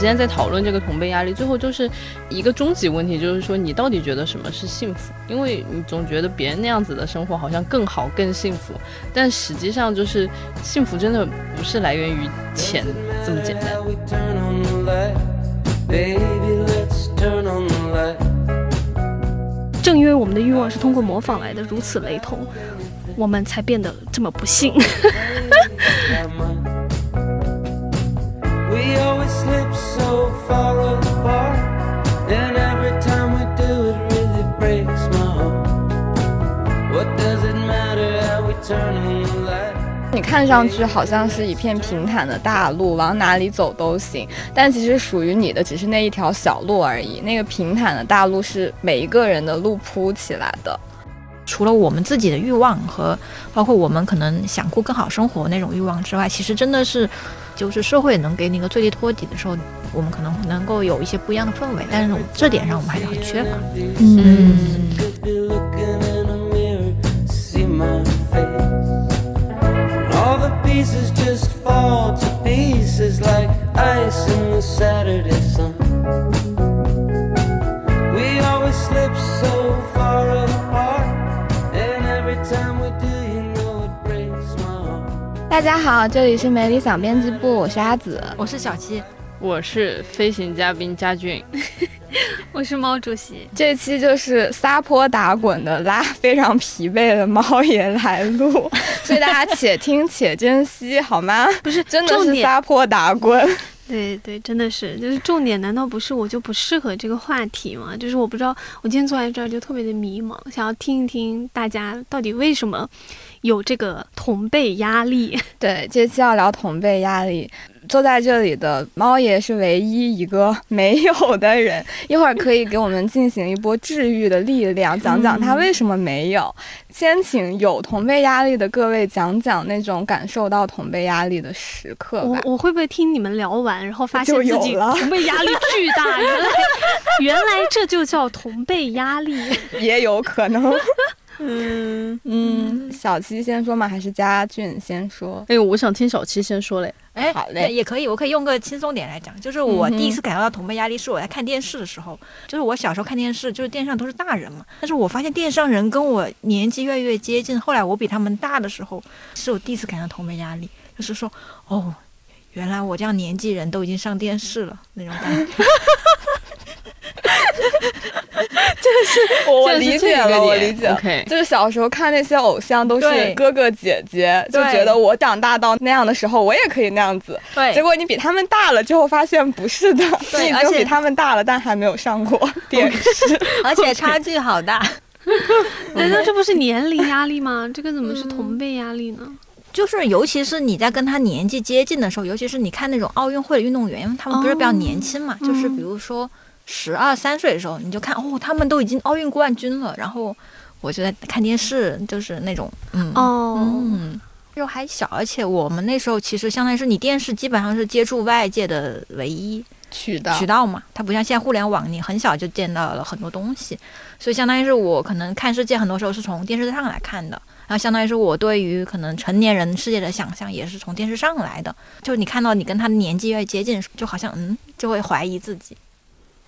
今天在讨论这个同辈压力，最后就是一个终极问题，就是说你到底觉得什么是幸福？因为你总觉得别人那样子的生活好像更好、更幸福，但实际上就是幸福真的不是来源于钱这么简单。正因为我们的欲望是通过模仿来的如此雷同，我们才变得这么不幸。你看上去好像是一片平坦的大路，往哪里走都行，但其实属于你的只是那一条小路而已。那个平坦的大路是每一个人的路铺起来的。除了我们自己的欲望和包括我们可能想过更好生活那种欲望之外，其实真的是，就是社会能给你一个最低托底的时候，我们可能能够有一些不一样的氛围。但是这点上我们还是很缺乏。嗯。Saturday sun. We always slip so 大家好，这里是美理想编辑部，我是阿紫，我是小七，我是飞行嘉宾佳俊。我是毛主席，这期就是撒泼打滚的拉非常疲惫的猫爷来录，所以大家且听且珍惜，好吗？不是，真的是撒泼打滚。对对，真的是，就是重点，难道不是我就不适合这个话题吗？就是我不知道，我今天坐在这儿就特别的迷茫，想要听一听大家到底为什么有这个同辈压力。对，这期要聊同辈压力。坐在这里的猫爷是唯一一个没有的人，一会儿可以给我们进行一波治愈的力量，讲讲他为什么没有。先请有同辈压力的各位讲讲那种感受到同辈压力的时刻吧。我我会不会听你们聊完，然后发现自己同辈压力巨大？原 来原来这就叫同辈压力，也有可能。嗯嗯，小七先说嘛？还是佳俊先说？哎，我想听小七先说嘞。哎，好嘞，也可以，我可以用个轻松点来讲，就是我第一次感受到同辈压力是我在看电视的时候，就是我小时候看电视，就是电视上都是大人嘛，但是我发现电视上人跟我年纪越来越接近，后来我比他们大的时候，是我第一次感到同辈压力，就是说，哦，原来我这样年纪人都已经上电视了那种感觉。就是我理解了，我理解，就是小时候看那些偶像都是哥哥姐姐，就觉得我长大到那样的时候，我也可以那样子。对，结果你比他们大了之后，发现不是的，你已经比他们大了，但还没有上过 电视，而且差距好大。难道这不是年龄压力吗？这个怎么是同辈压力呢？就是，尤其是你在跟他年纪接近的时候，尤其是你看那种奥运会的运动员，因为他们不是比较年轻嘛，就是比如说。十二三岁的时候，你就看哦，他们都已经奥运冠军了。然后我就在看电视，就是那种，嗯哦，嗯，就还小，而且我们那时候其实相当于是你电视基本上是接触外界的唯一渠道渠道嘛。它不像现在互联网，你很小就见到了很多东西，所以相当于是我可能看世界很多时候是从电视上来看的。然后相当于是我对于可能成年人世界的想象也是从电视上来的。就你看到你跟他的年纪越接近，就好像嗯，就会怀疑自己。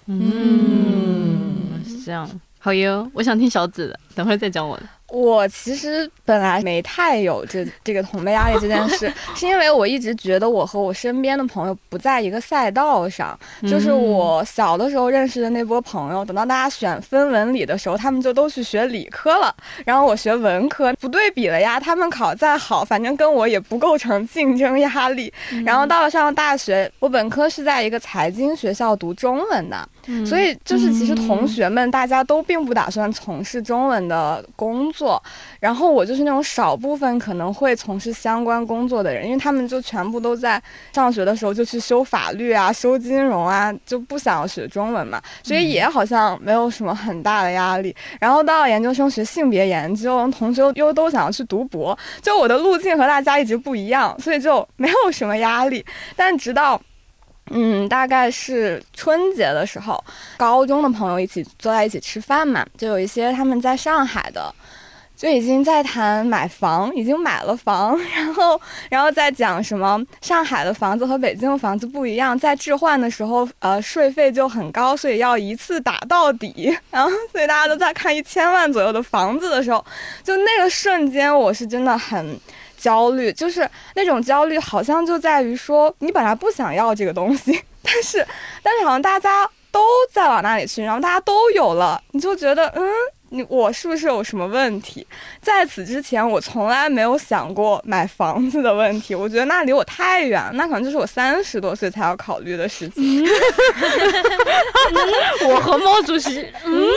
嗯，是这样。好哟，我想听小紫的，等会儿再讲我的。我其实本来没太有这这个同辈压力这件事，是因为我一直觉得我和我身边的朋友不在一个赛道上。就是我小的时候认识的那波朋友，等到大家选分文理的时候，他们就都去学理科了，然后我学文科，不对比了呀。他们考再好，反正跟我也不构成竞争压力。然后到了上了大学，我本科是在一个财经学校读中文的，所以就是其实同学们大家都并不打算从事中文的工作。然后我就是那种少部分可能会从事相关工作的人，因为他们就全部都在上学的时候就去修法律啊、修金融啊，就不想要学中文嘛，所以也好像没有什么很大的压力。然后到了研究生学性别研究，同学又都想要去读博，就我的路径和大家一直不一样，所以就没有什么压力。但直到。嗯，大概是春节的时候，高中的朋友一起坐在一起吃饭嘛，就有一些他们在上海的。就已经在谈买房，已经买了房，然后然后再讲什么上海的房子和北京的房子不一样，在置换的时候，呃，税费就很高，所以要一次打到底。然后，所以大家都在看一千万左右的房子的时候，就那个瞬间，我是真的很焦虑，就是那种焦虑，好像就在于说，你本来不想要这个东西，但是但是好像大家都在往那里去，然后大家都有了，你就觉得嗯。你我是不是有什么问题？在此之前，我从来没有想过买房子的问题。我觉得那离我太远，那可能就是我三十多岁才要考虑的事情。我和毛主席，嗯，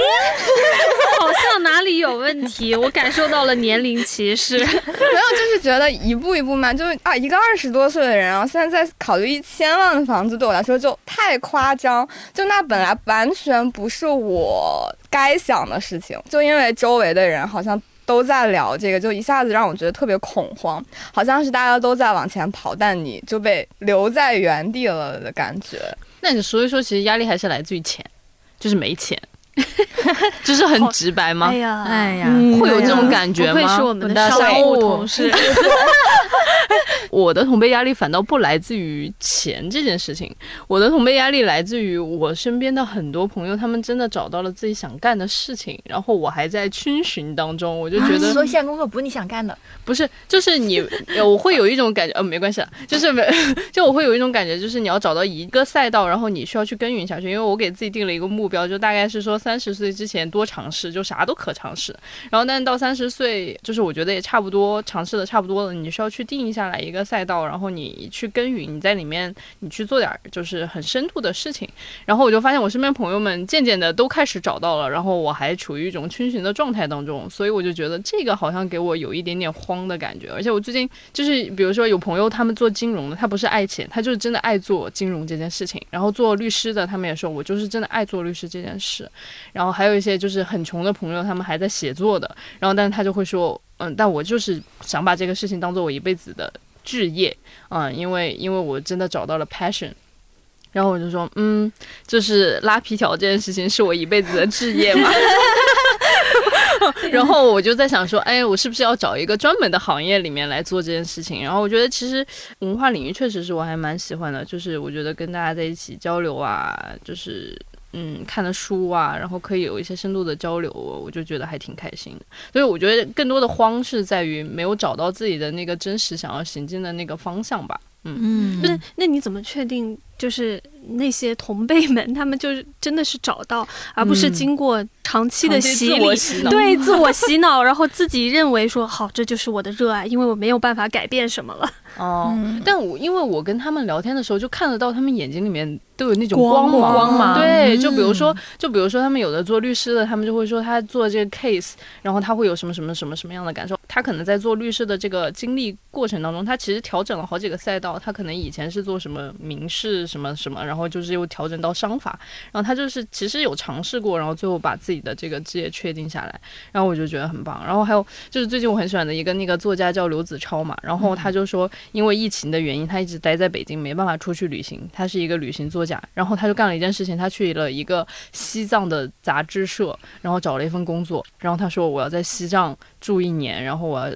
好像哪里有问题，我感受到了年龄歧视。没有，就是觉得一步一步慢，就是啊，一个二十多岁的人，然后现在在考虑一千万的房子，对我来说就太夸张。就那本来完全不是我。该想的事情，就因为周围的人好像都在聊这个，就一下子让我觉得特别恐慌，好像是大家都在往前跑，但你就被留在原地了的感觉。那你所以说，其实压力还是来自于钱，就是没钱。就是很直白吗？哎呀，哎呀，会有这种感觉吗？是我们的商务同事。我的同辈压力反倒不来自于钱这件事情，我的同辈压力来自于我身边的很多朋友，他们真的找到了自己想干的事情，然后我还在逡巡当中，我就觉得，所以现在工作不是你想干的，不是，就是你，我会有一种感觉，呃，没关系，就是没，就我会有一种感觉，就是你要找到一个赛道，然后你需要去耕耘下去，因为我给自己定了一个目标，就大概是说。三十岁之前多尝试，就啥都可尝试。然后，但是到三十岁，就是我觉得也差不多尝试的差不多了。你需要去定下来一个赛道，然后你去耕耘，你在里面你去做点就是很深度的事情。然后我就发现我身边朋友们渐渐的都开始找到了，然后我还处于一种逡巡的状态当中，所以我就觉得这个好像给我有一点点慌的感觉。而且我最近就是比如说有朋友他们做金融的，他不是爱钱，他就是真的爱做金融这件事情。然后做律师的，他们也说我就是真的爱做律师这件事。然后还有一些就是很穷的朋友，他们还在写作的。然后，但是他就会说，嗯，但我就是想把这个事情当做我一辈子的志业，嗯，因为因为我真的找到了 passion。然后我就说，嗯，就是拉皮条这件事情是我一辈子的志业嘛。然后我就在想说，哎，我是不是要找一个专门的行业里面来做这件事情？然后我觉得其实文化领域确实是我还蛮喜欢的，就是我觉得跟大家在一起交流啊，就是。嗯，看的书啊，然后可以有一些深度的交流，我就觉得还挺开心的。所以我觉得更多的慌是在于没有找到自己的那个真实想要行进的那个方向吧。嗯，那那你怎么确定就是那些同辈们他们就是真的是找到，而不是经过长期的洗礼，对自我洗脑，然后自己认为说好这就是我的热爱，因为我没有办法改变什么了。哦，但我因为我跟他们聊天的时候就看得到他们眼睛里面。都有那种光芒，对，就比如说，就比如说，他们有的做律师的，他们就会说他做这个 case，然后他会有什么什么什么什么样的感受？他可能在做律师的这个经历过程当中，他其实调整了好几个赛道。他可能以前是做什么民事什么什么，然后就是又调整到商法，然后他就是其实有尝试过，然后最后把自己的这个职业确定下来。然后我就觉得很棒。然后还有就是最近我很喜欢的一个那个作家叫刘子超嘛，然后他就说因为疫情的原因，他一直待在北京，没办法出去旅行。他是一个旅行作。家，然后他就干了一件事情，他去了一个西藏的杂志社，然后找了一份工作，然后他说我要在西藏住一年，然后我要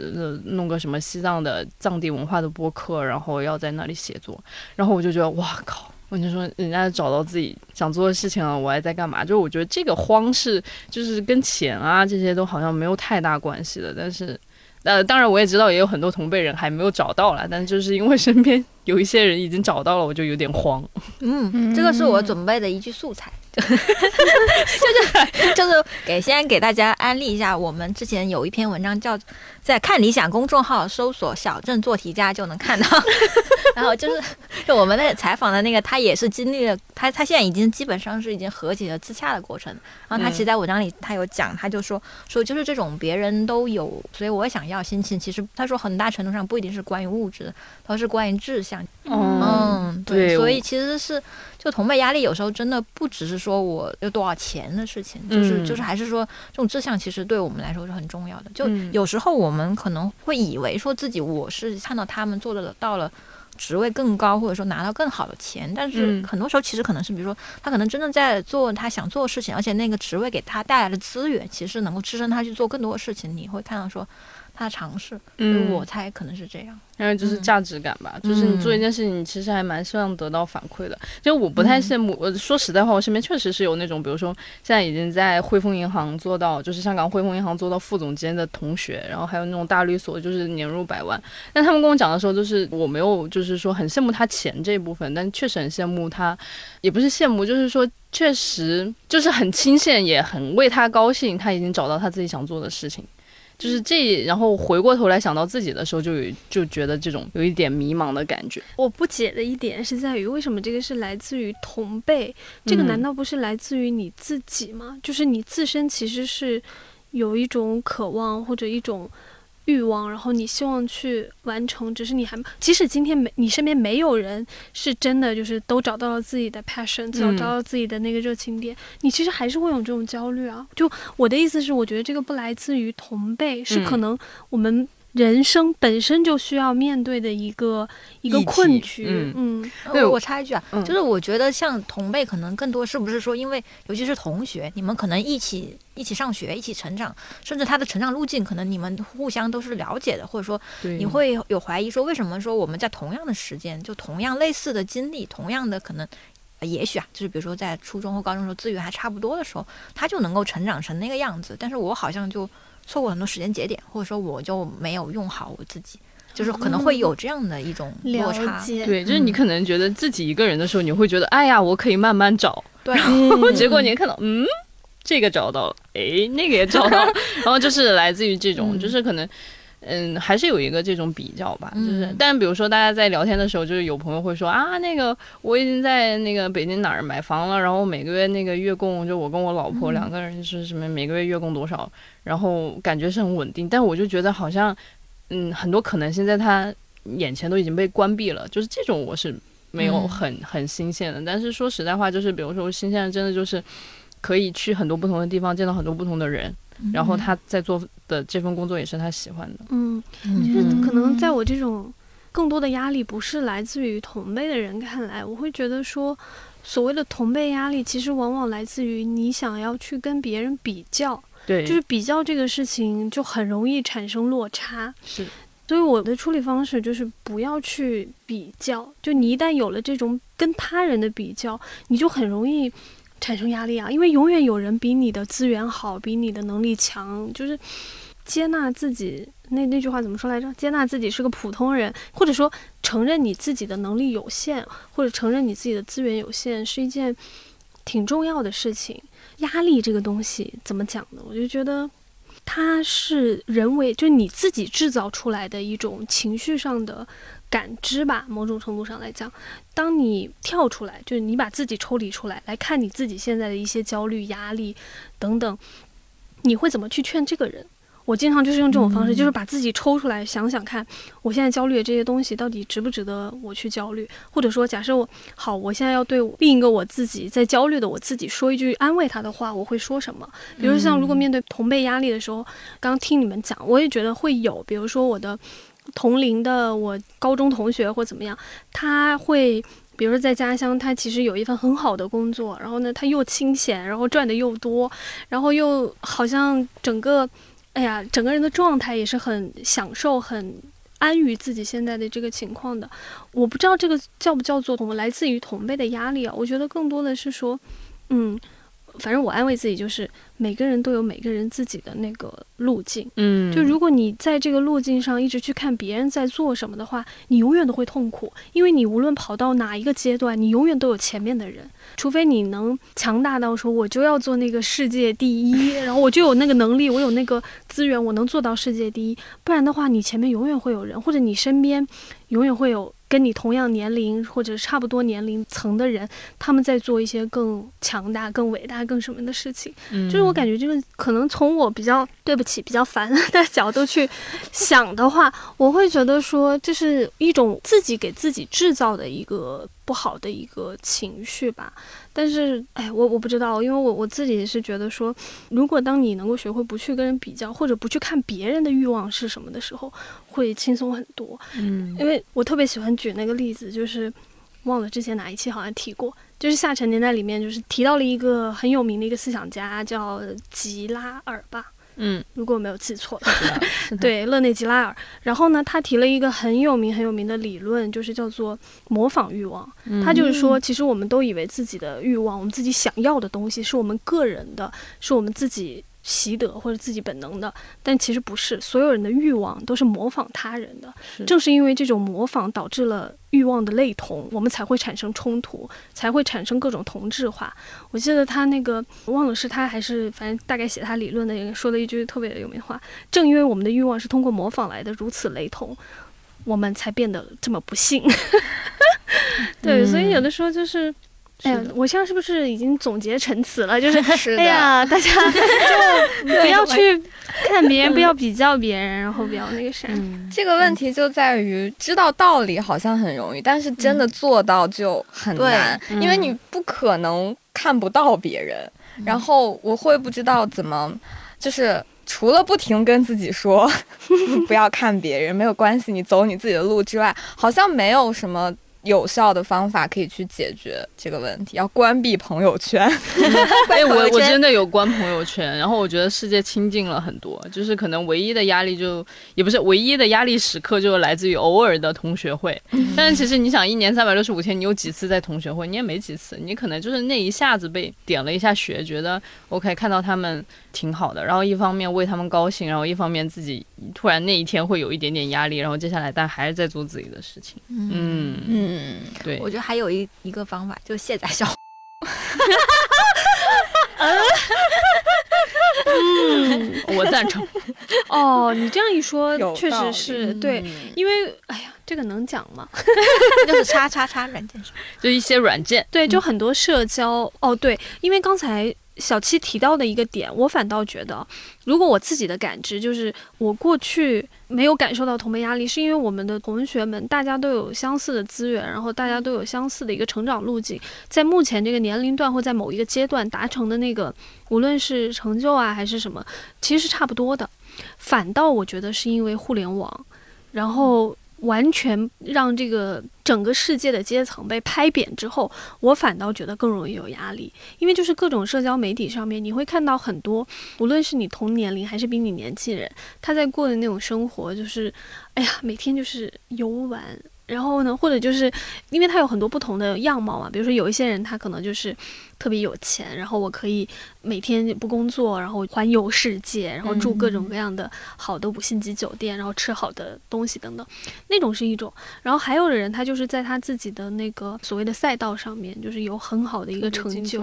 弄个什么西藏的藏地文化的播客，然后要在那里写作，然后我就觉得哇靠，我就说人家找到自己想做的事情了，我还在干嘛？就我觉得这个慌是就是跟钱啊这些都好像没有太大关系的，但是。呃，当然我也知道，也有很多同辈人还没有找到了，但就是因为身边有一些人已经找到了，我就有点慌。嗯，这个是我准备的一句素材。就是就是给先给大家安利一下，我们之前有一篇文章叫在看理想公众号搜索“小镇做题家”就能看到。然后就是就我们那采访的那个，他也是经历了他他现在已经基本上是已经和解了自洽的过程。然后他其实，在文章里他有讲，他就说说就是这种别人都有，所以我想要心情。其实他说很大程度上不一定是关于物质，而是关于志向。嗯，对，所以其实是。就同辈压力有时候真的不只是说我有多少钱的事情，就是就是还是说这种志向其实对我们来说是很重要的。就有时候我们可能会以为说自己我是看到他们做的到了职位更高，或者说拿到更好的钱。但是嗯很多时候其实可能是，比如说他可能真正在做他想做的事情，而且那个职位给他带来的资源，其实能够支撑他去做更多的事情。你会看到说他的尝试，嗯，我猜可能是这样。还有就是嗯价值感吧，就是你做一件事情，你其实还蛮希望得到反馈的。就我不太羡慕，我说实在话，我身边确实是有那种，比如说现在已经在汇丰银行做到，就是香港汇丰银行做到副总监的同学，然后还有那种大律所，就是年入百万。但他们跟我讲的时候，就是我没有，就是说很羡慕他钱这一部分，但确实很羡慕他，也不是羡慕，就是说确实就是很钦羡，也很为他高兴，他已经找到他自己想做的事情。就是这，然后回过头来想到自己的时候，就有就觉得这种有一点迷茫的感觉。我不解的一点是在于，为什么这个是来自于同辈？这个嗯难道不是来自于你自己吗？就是你自身其实是有一种渴望或者一种欲望，然后你希望去完成，只是你还即使今天没你身边没有人是真的就是都找到了自己的 passion，找到自己的那个热情点，你其实还是会有这种焦虑啊。就我的意思是，我觉得这个不来自于同辈，是可嗯能我们。人生本身就需要面对的一个一个困局，嗯。嗯对我我插一句啊，嗯。就是我觉得像同辈可能更多是不是说，因为尤其是同学，你们可能一起一起上学，一起成长，甚至他的成长路径可能你们互相都是了解的，或者说你会有怀疑说，为什么说我们在同样的时间，就同样类似的经历，同样的可能。呃也许啊，就是比如说在初中或高中的时候资源还差不多的时候，他就能够成长成那个样子，但是我好像就错过很多时间节点，或者说我就没有用好我自己，就是可能会有这样的一种落差。解，对，就是你嗯可能觉得自己一个人的时候，你会觉得，哎呀，我可以慢慢找，对，嗯 结果你看到，嗯，这个找到了，哎，那个也找到了，然后就是来自于这种，嗯就是可能。嗯，还是有一个这种比较吧，就是嗯，但比如说大家在聊天的时候，就是有朋友会说啊，那个我已经在那个北京哪儿买房了，然后每个月那个月供，就我跟我老婆嗯。两个人是什么每个月月供多少，然后感觉是很稳定，但我就觉得好像，嗯，很多可能性在他眼前都已经被关闭了，就是这种我是没有嗯。很、很新鲜的，但是说实在话，就是比如说我新鲜的真的就是可以去很多不同的地方，见到很多不同的人，然后他在做的这份工作也是他喜欢的，嗯，嗯。就是可能在我这种更多的压力不是来自于同辈的人看来，我会觉得说，所谓的同辈压力，其实往往来自于你想要去跟别人比较，对，就是比较这个事情就很容易产生落差。是。所以我的处理方式就是不要去比较，就你一旦有了这种跟他人的比较，你就很容易产生压力啊，因为永远有人比你的资源好，比你的能力强，就是接纳自己。那那句话怎么说来着？接纳自己是个普通人，或者说承认你自己的能力有限，或者承认你自己的资源有限，是一件挺重要的事情。压力这个东西怎么讲呢？我就觉得它是人为，就你自己制造出来的一种情绪上的感知吧。某种程度上来讲，当你跳出来，就是你把自己抽离出来，来看你自己现在的一些焦虑、压力等等，你会怎么去劝这个人？我经常就是用这种方式，就是把自己抽出来，想想看，我现在焦虑的这些东西到底值不值得我去焦虑？或者说，假设我好，我现在要对另一个我自己在焦虑的我自己说一句安慰他的话，我会说什么？比如像如果面对同辈压力的时候，刚听你们讲，我也觉得会有，比如说我的同龄的我高中同学或怎么样，他会。比如说在家乡，他其实有一份很好的工作，然后呢，他又清闲，然后赚的又多，然后又好像整个，哎呀，整个人的状态也是很享受、很安于自己现在的这个情况的。我不知道这个叫不叫做同来自于同辈的压力啊？我觉得更多的是说，嗯，反正我安慰自己就是每个人都有每个人自己的那个路径。嗯，就如果你在这个路径上一直去看别人在做什么的话，你永远都会痛苦，因为你无论跑到哪一个阶段，你永远都有前面的人。除非你能强大到说我就要做那个世界第一，然后我就有那个能力，我有那个资源，我能做到世界第一。不然的话，你前面永远会有人，或者你身边永远会有跟你同样年龄或者差不多年龄层的人，他们在做一些更强大、更伟大、更什么的事情。嗯就是我感觉这个可能从我比较对不起、比较烦的角度去想的话，我会觉得说这是一种自己给自己制造的一个不好的一个情绪吧。但是，哎，我我不知道，因为我我自己是觉得说，如果当你能够学会不去跟人比较，或者不去看别人的欲望是什么的时候，会轻松很多。嗯因为我特别喜欢举那个例子，就是忘了之前哪一期好像提过，就是《下沉年代》里面就是提到了一个很有名的一个思想家叫吉拉尔吧，嗯，如果我没有记错的。对，勒内吉拉尔。然后呢，他提了一个很有名很有名的理论，就是叫做模仿欲望。嗯他就是说，其实我们都以为自己的欲望，我们自己想要的东西是我们个人的，是我们自己习得或者自己本能的，但其实不是，所有人的欲望都是模仿他人的。是正是因为这种模仿导致了欲望的类同，我们才会产生冲突，才会产生各种同质化。我记得他那个忘了是他还是反正大概写他理论的人说了一句特别有名的话：正因为我们的欲望是通过模仿来的如此雷同，我们才变得这么不幸。对，所以有的时候就是。哎呀，我现在是不是已经总结成词了？就是 哎呀，大家 就不要去看别人，不要比较别人，然后不要那个啥。嗯，这个问题就在于知道道理好像很容易，但是真的做到就很难，对因为你不可能看不到别人，然后我会不知道怎么，就是除了不停跟自己说 不要看别人，没有关系，你走你自己的路之外，好像没有什么。有效的方法可以去解决这个问题，要关闭朋友圈。哎，我我真的有关朋友圈，然后我觉得世界清静了很多，就是可能唯一的压力就也不是唯一的压力时刻，就来自于偶尔的同学会。但是其实你想，一年三百六十五天，你有几次在同学会？你也没几次，你可能就是那一下子被点了一下穴，觉得 OK，看到他们挺好的，然后一方面为他们高兴，然后一方面自己突然那一天会有一点点压力，然后接下来但还是在做自己的事情。嗯，嗯，对我，觉得还有一一个方法，就是卸载小 嗯我赞成。哦，你这样一说，确实是对，因为哎呀，这个能讲吗？就是叉叉叉软件上。就一些软件，对，就很多社交哦，对，因为刚才小七提到的一个点，我反倒觉得，如果我自己的感知就是，我过去没有感受到同辈压力，是因为我们的同学们大家都有相似的资源，然后大家都有相似的一个成长路径，在目前这个年龄段或在某一个阶段达成的那个，无论是成就啊还是什么，其实是差不多的。反倒我觉得是因为互联网，然后完全让这个整个世界的阶层被拍扁之后，我反倒觉得更容易有压力，因为就是各种社交媒体上面，你会看到很多，无论是你同年龄还是比你年轻人，他在过的那种生活，就是，哎呀，每天就是游玩。然后呢，或者就是因为他有很多不同的样貌嘛，比如说有一些人他可能就是特别有钱，然后我可以每天不工作，然后环游世界，然后住各种各样的好的五星级酒店，然后吃好的东西等等，那种是一种。然后还有的人他就是在他自己的那个所谓的赛道上面，就是有很好的一个成就，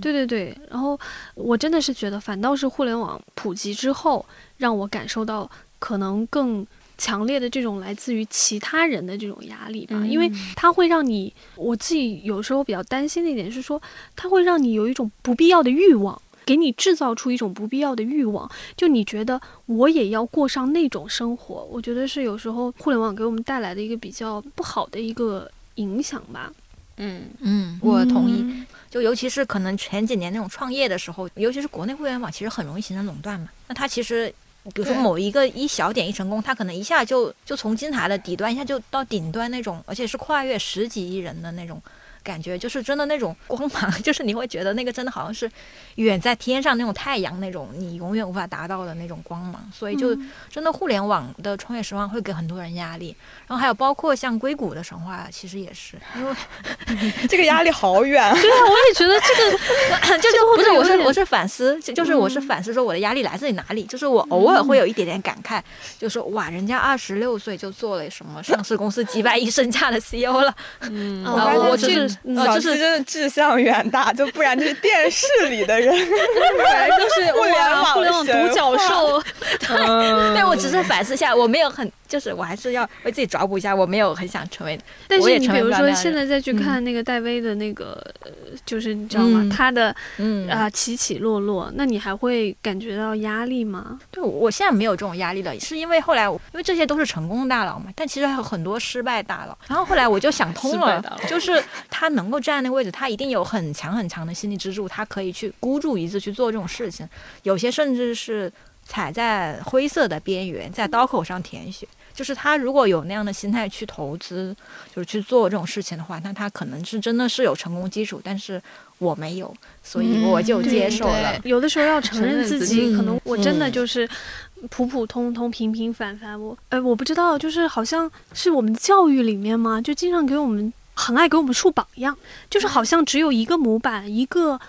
对对对，然后我真的是觉得，反倒是互联网普及之后，让我感受到可能更强烈的这种来自于其他人的这种压力吧，因为它会让你，我自己有时候比较担心的一点是说，它会让你有一种不必要的欲望。给你制造出一种不必要的欲望，就你觉得我也要过上那种生活，我觉得是有时候互联网给我们带来的一个比较不好的一个影响吧。嗯，嗯，我同意。嗯就尤其是可能前几年那种创业的时候，尤其是国内互联网，其实很容易形成垄断嘛。那它其实，比如说某一个一小点一成功，他可能一下就就从金字塔的底端一下就到顶端那种，而且是跨越十几亿人的那种感觉，就是真的那种光芒，就是你会觉得那个真的好像是远在天上那种太阳那种你永远无法达到的那种光芒。所以就真的互联网的创业实话会给很多人压力。然后还有包括像硅谷的神话，其实也是因为。这个压力好远。对啊，我也觉得这个就是不是，我是我是反思，就就是我是反思说我的压力来自于哪里，就是我偶尔会有一点点感慨，就说哇，人家二十六岁就做了什么上市公司几百亿身价的 CEO 了，嗯哦我发现我只是嗯小七呃就是真的志向远大，就不然就是电视里的人，本来就是互联网互联网独角兽，但我只是反思一下，我没有很，就是我还是要为自己找补一下，我没有很想成为。但我也成为是你比如说现在再去看那个戴薇的那个，呃就是你知道吗？嗯她的嗯啊、起起落落，那你还会感觉到压力吗？对，我现在没有这种压力了，是因为后来我，因为这些都是成功大佬嘛，但其实还有很多失败大佬。然后后来我就想通了就是他能够站那个位置，他一定有很强很强的心理支柱，他可以去孤注一掷去做这种事情。有些甚至是踩在灰色的边缘，在刀口上舔血。就是他如果有那样的心态去投资，就是去做这种事情的话，那他可能是真的是有成功基础，但是我没有，所以我就接受了。对有的时候要承承认自己，自己可能我真的嗯就是普普通通、平平凡凡。我，呃，我不知道，就是好像是我们教育里面嘛，就经常给我们很爱给我们树榜样，就是好像只有一个模板，一个。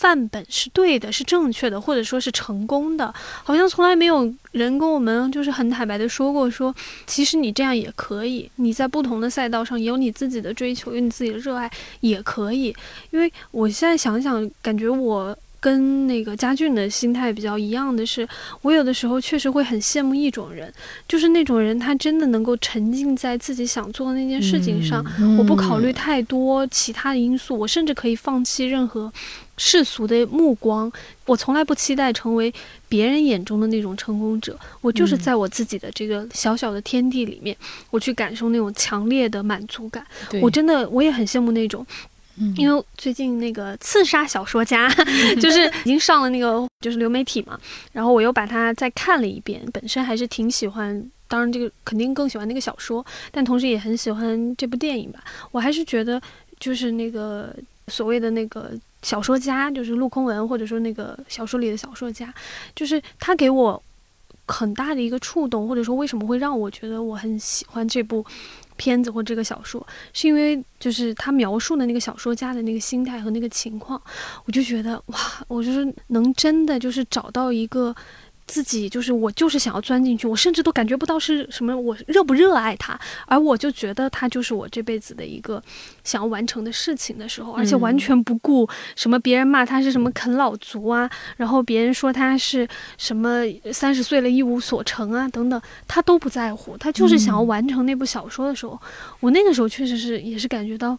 范本是对的，是正确的，或者说是成功的，好像从来没有人跟我们就是很坦白的说过说，其实你这样也可以，你在不同的赛道上有你自己的追求，有你自己的热爱也可以。因为我现在想想，感觉我跟那个佳俊的心态比较一样的是，我有的时候确实会很羡慕一种人，就是那种人他真的能够沉浸在自己想做的那件事情上，我不考虑太多其他的因素，我甚至可以放弃任何世俗的目光。我从来不期待成为别人眼中的那种成功者，我就是在我自己的这个小小的天地里面，我去感受那种强烈的满足感。我真的我也很羡慕那种。嗯因为最近那个刺杀小说家，就是已经上了那个就是流媒体嘛，然后我又把它再看了一遍，本身还是挺喜欢，当然这个肯定更喜欢那个小说，但同时也很喜欢这部电影吧。我还是觉得就是那个所谓的那个小说家，就是陆空文，或者说那个小说里的小说家，就是他给我很大的一个触动，或者说为什么会让我觉得我很喜欢这部片子或这个小说，是因为就是他描述的那个小说家的那个心态和那个情况，我就觉得哇，我就是能真的就是找到一个。自己就是我，就是想要钻进去，我甚至都感觉不到是什么，我热不热爱它，而我就觉得它就是我这辈子的一个想要完成的事情的时候，而且完全不顾什么别人骂他是什么啃老族啊，然后别人说他是什么三十岁了一无所成啊等等，他都不在乎，他就是想要完成那部小说的时候，我那个时候确实是也是感觉到，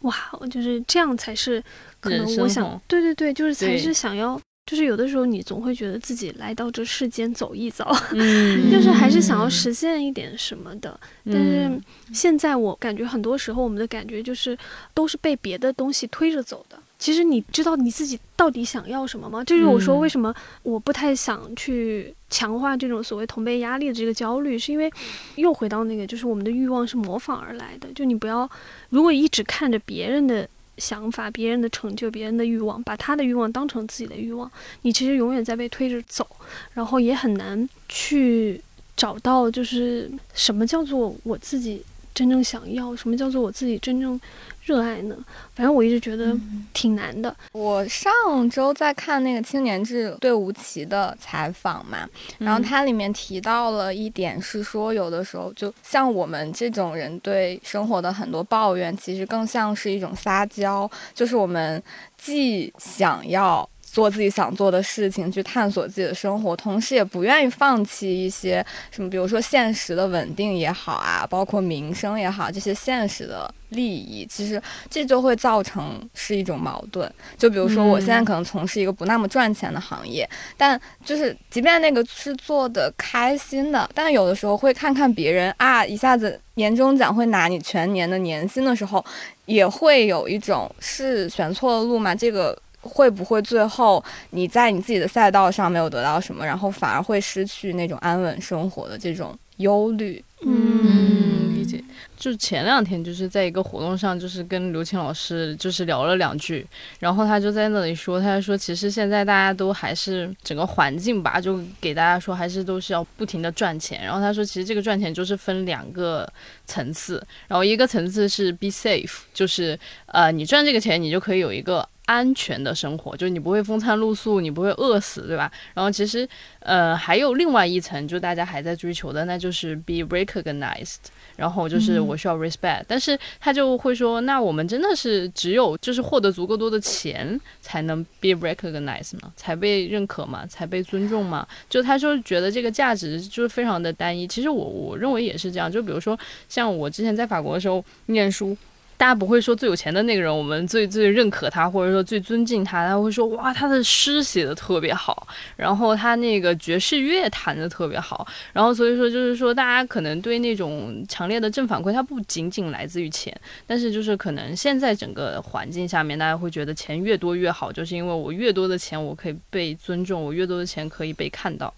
哇，就是这样才是可能我想，对对对，就是才是想要。就是有的时候你总会觉得自己来到这世间走一遭，嗯 就是还是想要实现一点什么的。但是嗯现在我感觉很多时候我们的感觉就是都是被别的东西推着走的。其实你知道你自己到底想要什么吗？这就是我说嗯为什么我不太想去强化这种所谓同辈压力的这个焦虑，是因为又回到那个，就是我们的欲望是模仿而来的。就你不要，如果一直看着别人的想法、别人的成就、别人的欲望，把他的欲望当成自己的欲望，你其实永远在被推着走，然后也很难去找到就是什么叫做我自己真正想要，什么叫做我自己真正热爱呢？反正我一直觉得挺难的。我上周在看那个青年志对吴奇的采访嘛，然后它里面提到了一点是说，有的时候就像我们这种人对生活的很多抱怨，其实更像是一种撒娇，就是我们既想要。做自己想做的事情，去探索自己的生活，同时也不愿意放弃一些什么，比如说现实的稳定也好啊，包括民生也好，这些现实的利益，其实这就会造成是一种矛盾。就比如说，我现在可能从事一个不那么赚钱的行业，但就是即便那个是做的开心的，但有的时候会看看别人啊，一下子年终奖会拿你全年的年薪的时候，也会有一种是选错了路嘛？这个。会不会最后你在你自己的赛道上没有得到什么，然后反而会失去那种安稳生活的这种忧虑？嗯，理解。就前两天就是在一个活动上，就是跟刘青老师就是聊了两句，然后他就在那里说，他说其实现在大家都还是整个环境吧，就给大家说还是都是要不停的赚钱。然后他说其实这个赚钱就是分两个层次，然后一个层次是 be safe，就是呃你赚这个钱你就可以有一个。安全的生活，就是你不会风餐露宿，你不会饿死，对吧？然后其实呃还有另外一层，就大家还在追求的，那就是 be recognized。然后就是我需要 respect，但是他就会说，那我们真的是只有就是获得足够多的钱才能 be recognized 吗？才被认可吗？才被尊重吗？就他就觉得这个价值就是非常的单一。其实我我认为也是这样。就比如说像我之前在法国的时候念书。大家不会说最有钱的那个人，我们最最认可他，或者说最尊敬他。他会说哇，他的诗写的特别好，然后他那个爵士乐弹的特别好。然后所以说就是说，大家可能对那种强烈的正反馈，它不仅仅来自于钱，但是就是可能现在整个环境下面，大家会觉得钱越多越好，就是因为我越多的钱，我可以被尊重，我越多的钱可以被看到。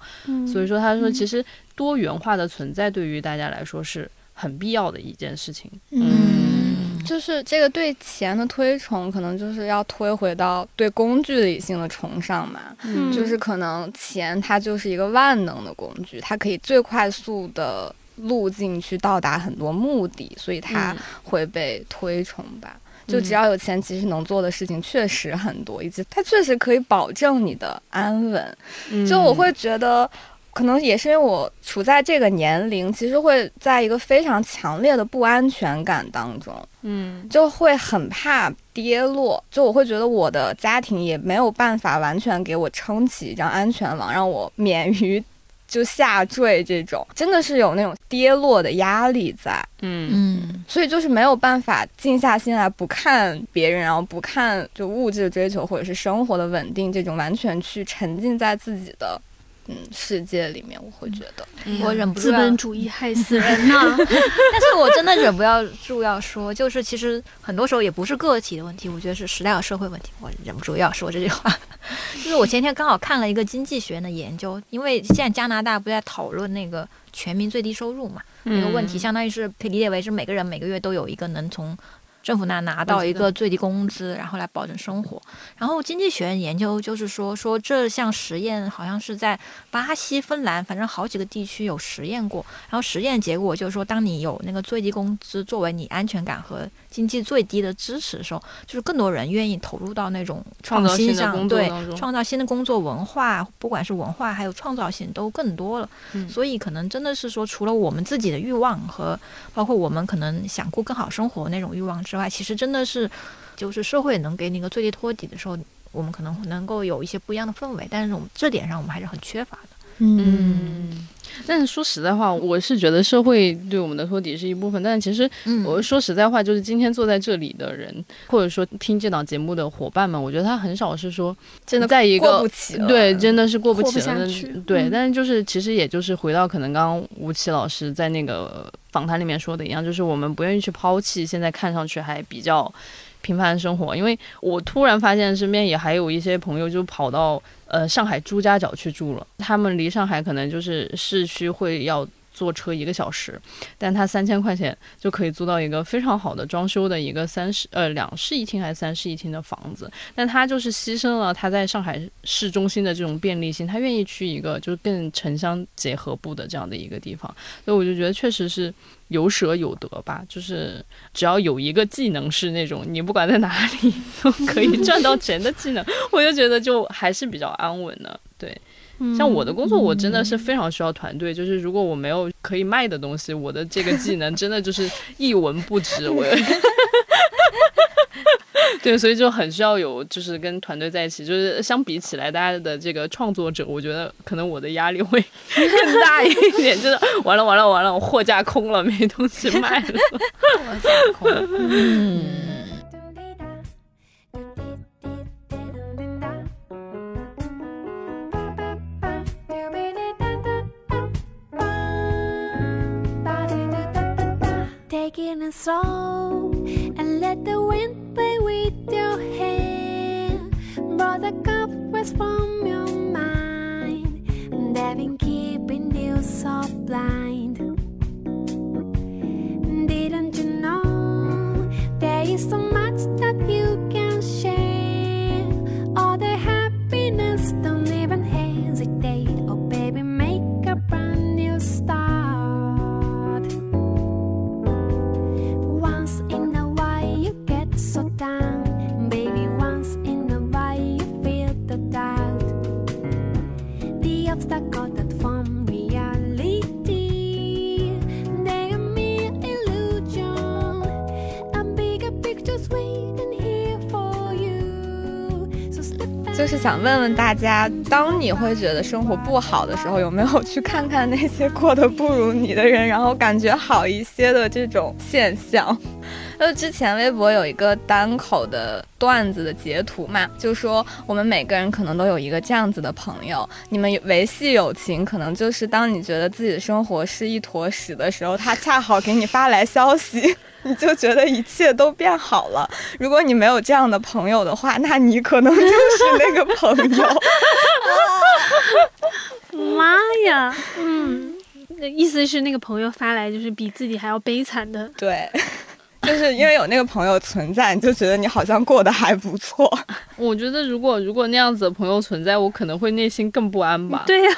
所以说，他说其实多元化的存在对于大家来说是很必要的一件事情。嗯。就是这个对钱的推崇，可能就是要推回到对工具理性的崇尚嘛。嗯，就是可能钱它就是一个万能的工具，它可以最快速的路径去到达很多目的，所以它会被推崇吧。就只要有钱，其实能做的事情确实很多，以及它确实可以保证你的安稳。就我会觉得。可能也是因为我处在这个年龄，其实会在一个非常强烈的不安全感当中，嗯，就会很怕跌落。就我会觉得我的家庭也没有办法完全给我撑起一张安全网，让我免于就下坠。这种真的是有那种跌落的压力在，嗯嗯，所以就是没有办法静下心来，不看别人，然后不看就物质的追求或者是生活的稳定，这种完全去沉浸在自己的。嗯，世界里面我会觉得，我忍不住资本主义害死人呐！但是我真的忍不住要说，就是其实很多时候也不是个体的问题，我觉得是时代和社会问题。我忍不住要说这句话，就是我前天刚好看了一个经济学的研究，因为现在加拿大不在讨论那个全民最低收入嘛，那个问题相当于是可以理解为是每个人每个月都有一个能从。政府那拿到一个最低工资，然后来保证生活。然后经济学院研究就是说，说这项实验好像是在巴西、芬兰，反正好几个地区有实验过。然后实验结果就是说，当你有那个最低工资作为你安全感和经济最低的支持的时候，就是更多人愿意投入到那种创新上，对，创造新的工作文化，不管是文化还有创造性都更多了。所以可能真的是说，除了我们自己的欲望和包括我们可能想过更好生活那种欲望。之外，其实真的是，就是社会能给你一个最低托底的时候，我们可能能够有一些不一样的氛围，但是我们这点上我们还是很缺乏的。嗯，但是说实在话，我是觉得社会对我们的托底是一部分，但其实我说实在话，就是今天坐在这里的人，或者说听这档节目的伙伴们，我觉得他很少是说真的在一个对，真的是过不起了。对，但是就是其实也就是回到可能刚刚吴奇老师在那个。访谈里面说的一样，就是我们不愿意去抛弃现在看上去还比较平凡的生活，因为我突然发现身边也还有一些朋友就跑到呃上海朱家角去住了，他们离上海可能就是市区会要。坐车一个小时，但他三千块钱就可以租到一个非常好的装修的一个三室呃两室一厅还是三室一厅的房子，但他就是牺牲了他在上海市中心的这种便利性，他愿意去一个就是更城乡结合部的这样的一个地方，所以我就觉得确实是有舍有得吧，就是只要有一个技能是那种你不管在哪里 都可以赚到钱的技能，我就觉得就还是比较安稳的，对。像我的工作，我真的是非常需要团队。就是如果我没有可以卖的东西，我的这个技能真的就是一文不值。我 对，所以就很需要有，就是跟团队在一起。就是相比起来，大家的这个创作者，我觉得可能我的压力会更大一点。就是完了完了完了，我货架空了，没东西卖了。货架空，嗯。Taking it slow and let the wind play with your hair. Brought the cobwebs from your mind, and they've been keeping you so blind. Didn't you know there is so much that you 就是想问问大家，当你会觉得生活不好的时候，有没有去看看那些过得不如你的人，然后感觉好一些的这种现象？就之前微博有一个单口的段子的截图嘛，就说我们每个人可能都有一个这样子的朋友，你们维系友情，可能就是当你觉得自己的生活是一坨屎的时候，他恰好给你发来消息。你 就觉得一切都变好了。如果你没有这样的朋友的话，那你可能就是那个朋友。妈呀，嗯，那意思是那个朋友发来就是比自己还要悲惨的，对，就是因为有那个朋友存在，你就觉得你好像过得还不错。我觉得如果如果那样子的朋友存在，我可能会内心更不安吧。对呀、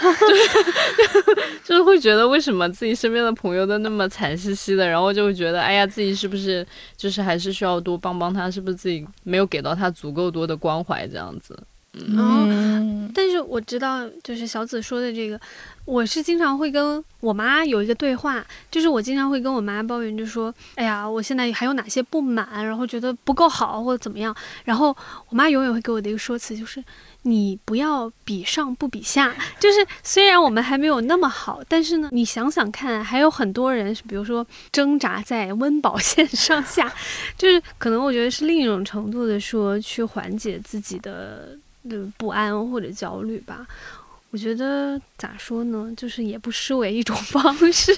就是会觉得为什么自己身边的朋友都那么惨兮兮的，然后就会觉得，哎呀，自己是不是就是还是需要多帮帮他，是不是自己没有给到他足够多的关怀这样子？嗯，但是我知道，就是小紫说的这个，我是经常会跟我妈有一个对话，就是我经常会跟我妈抱怨，就说，哎呀，我现在还有哪些不满，然后觉得不够好或者怎么样，然后我妈永远会给我的一个说辞就是，你不要比上不比下，就是虽然我们还没有那么好，但是呢，你想想看，还有很多人是，比如说挣扎在温饱线上下，就是可能我觉得是另一种程度的说，去缓解自己的。的不安或者焦虑吧，我觉得咋说呢，就是也不失为一种 方式。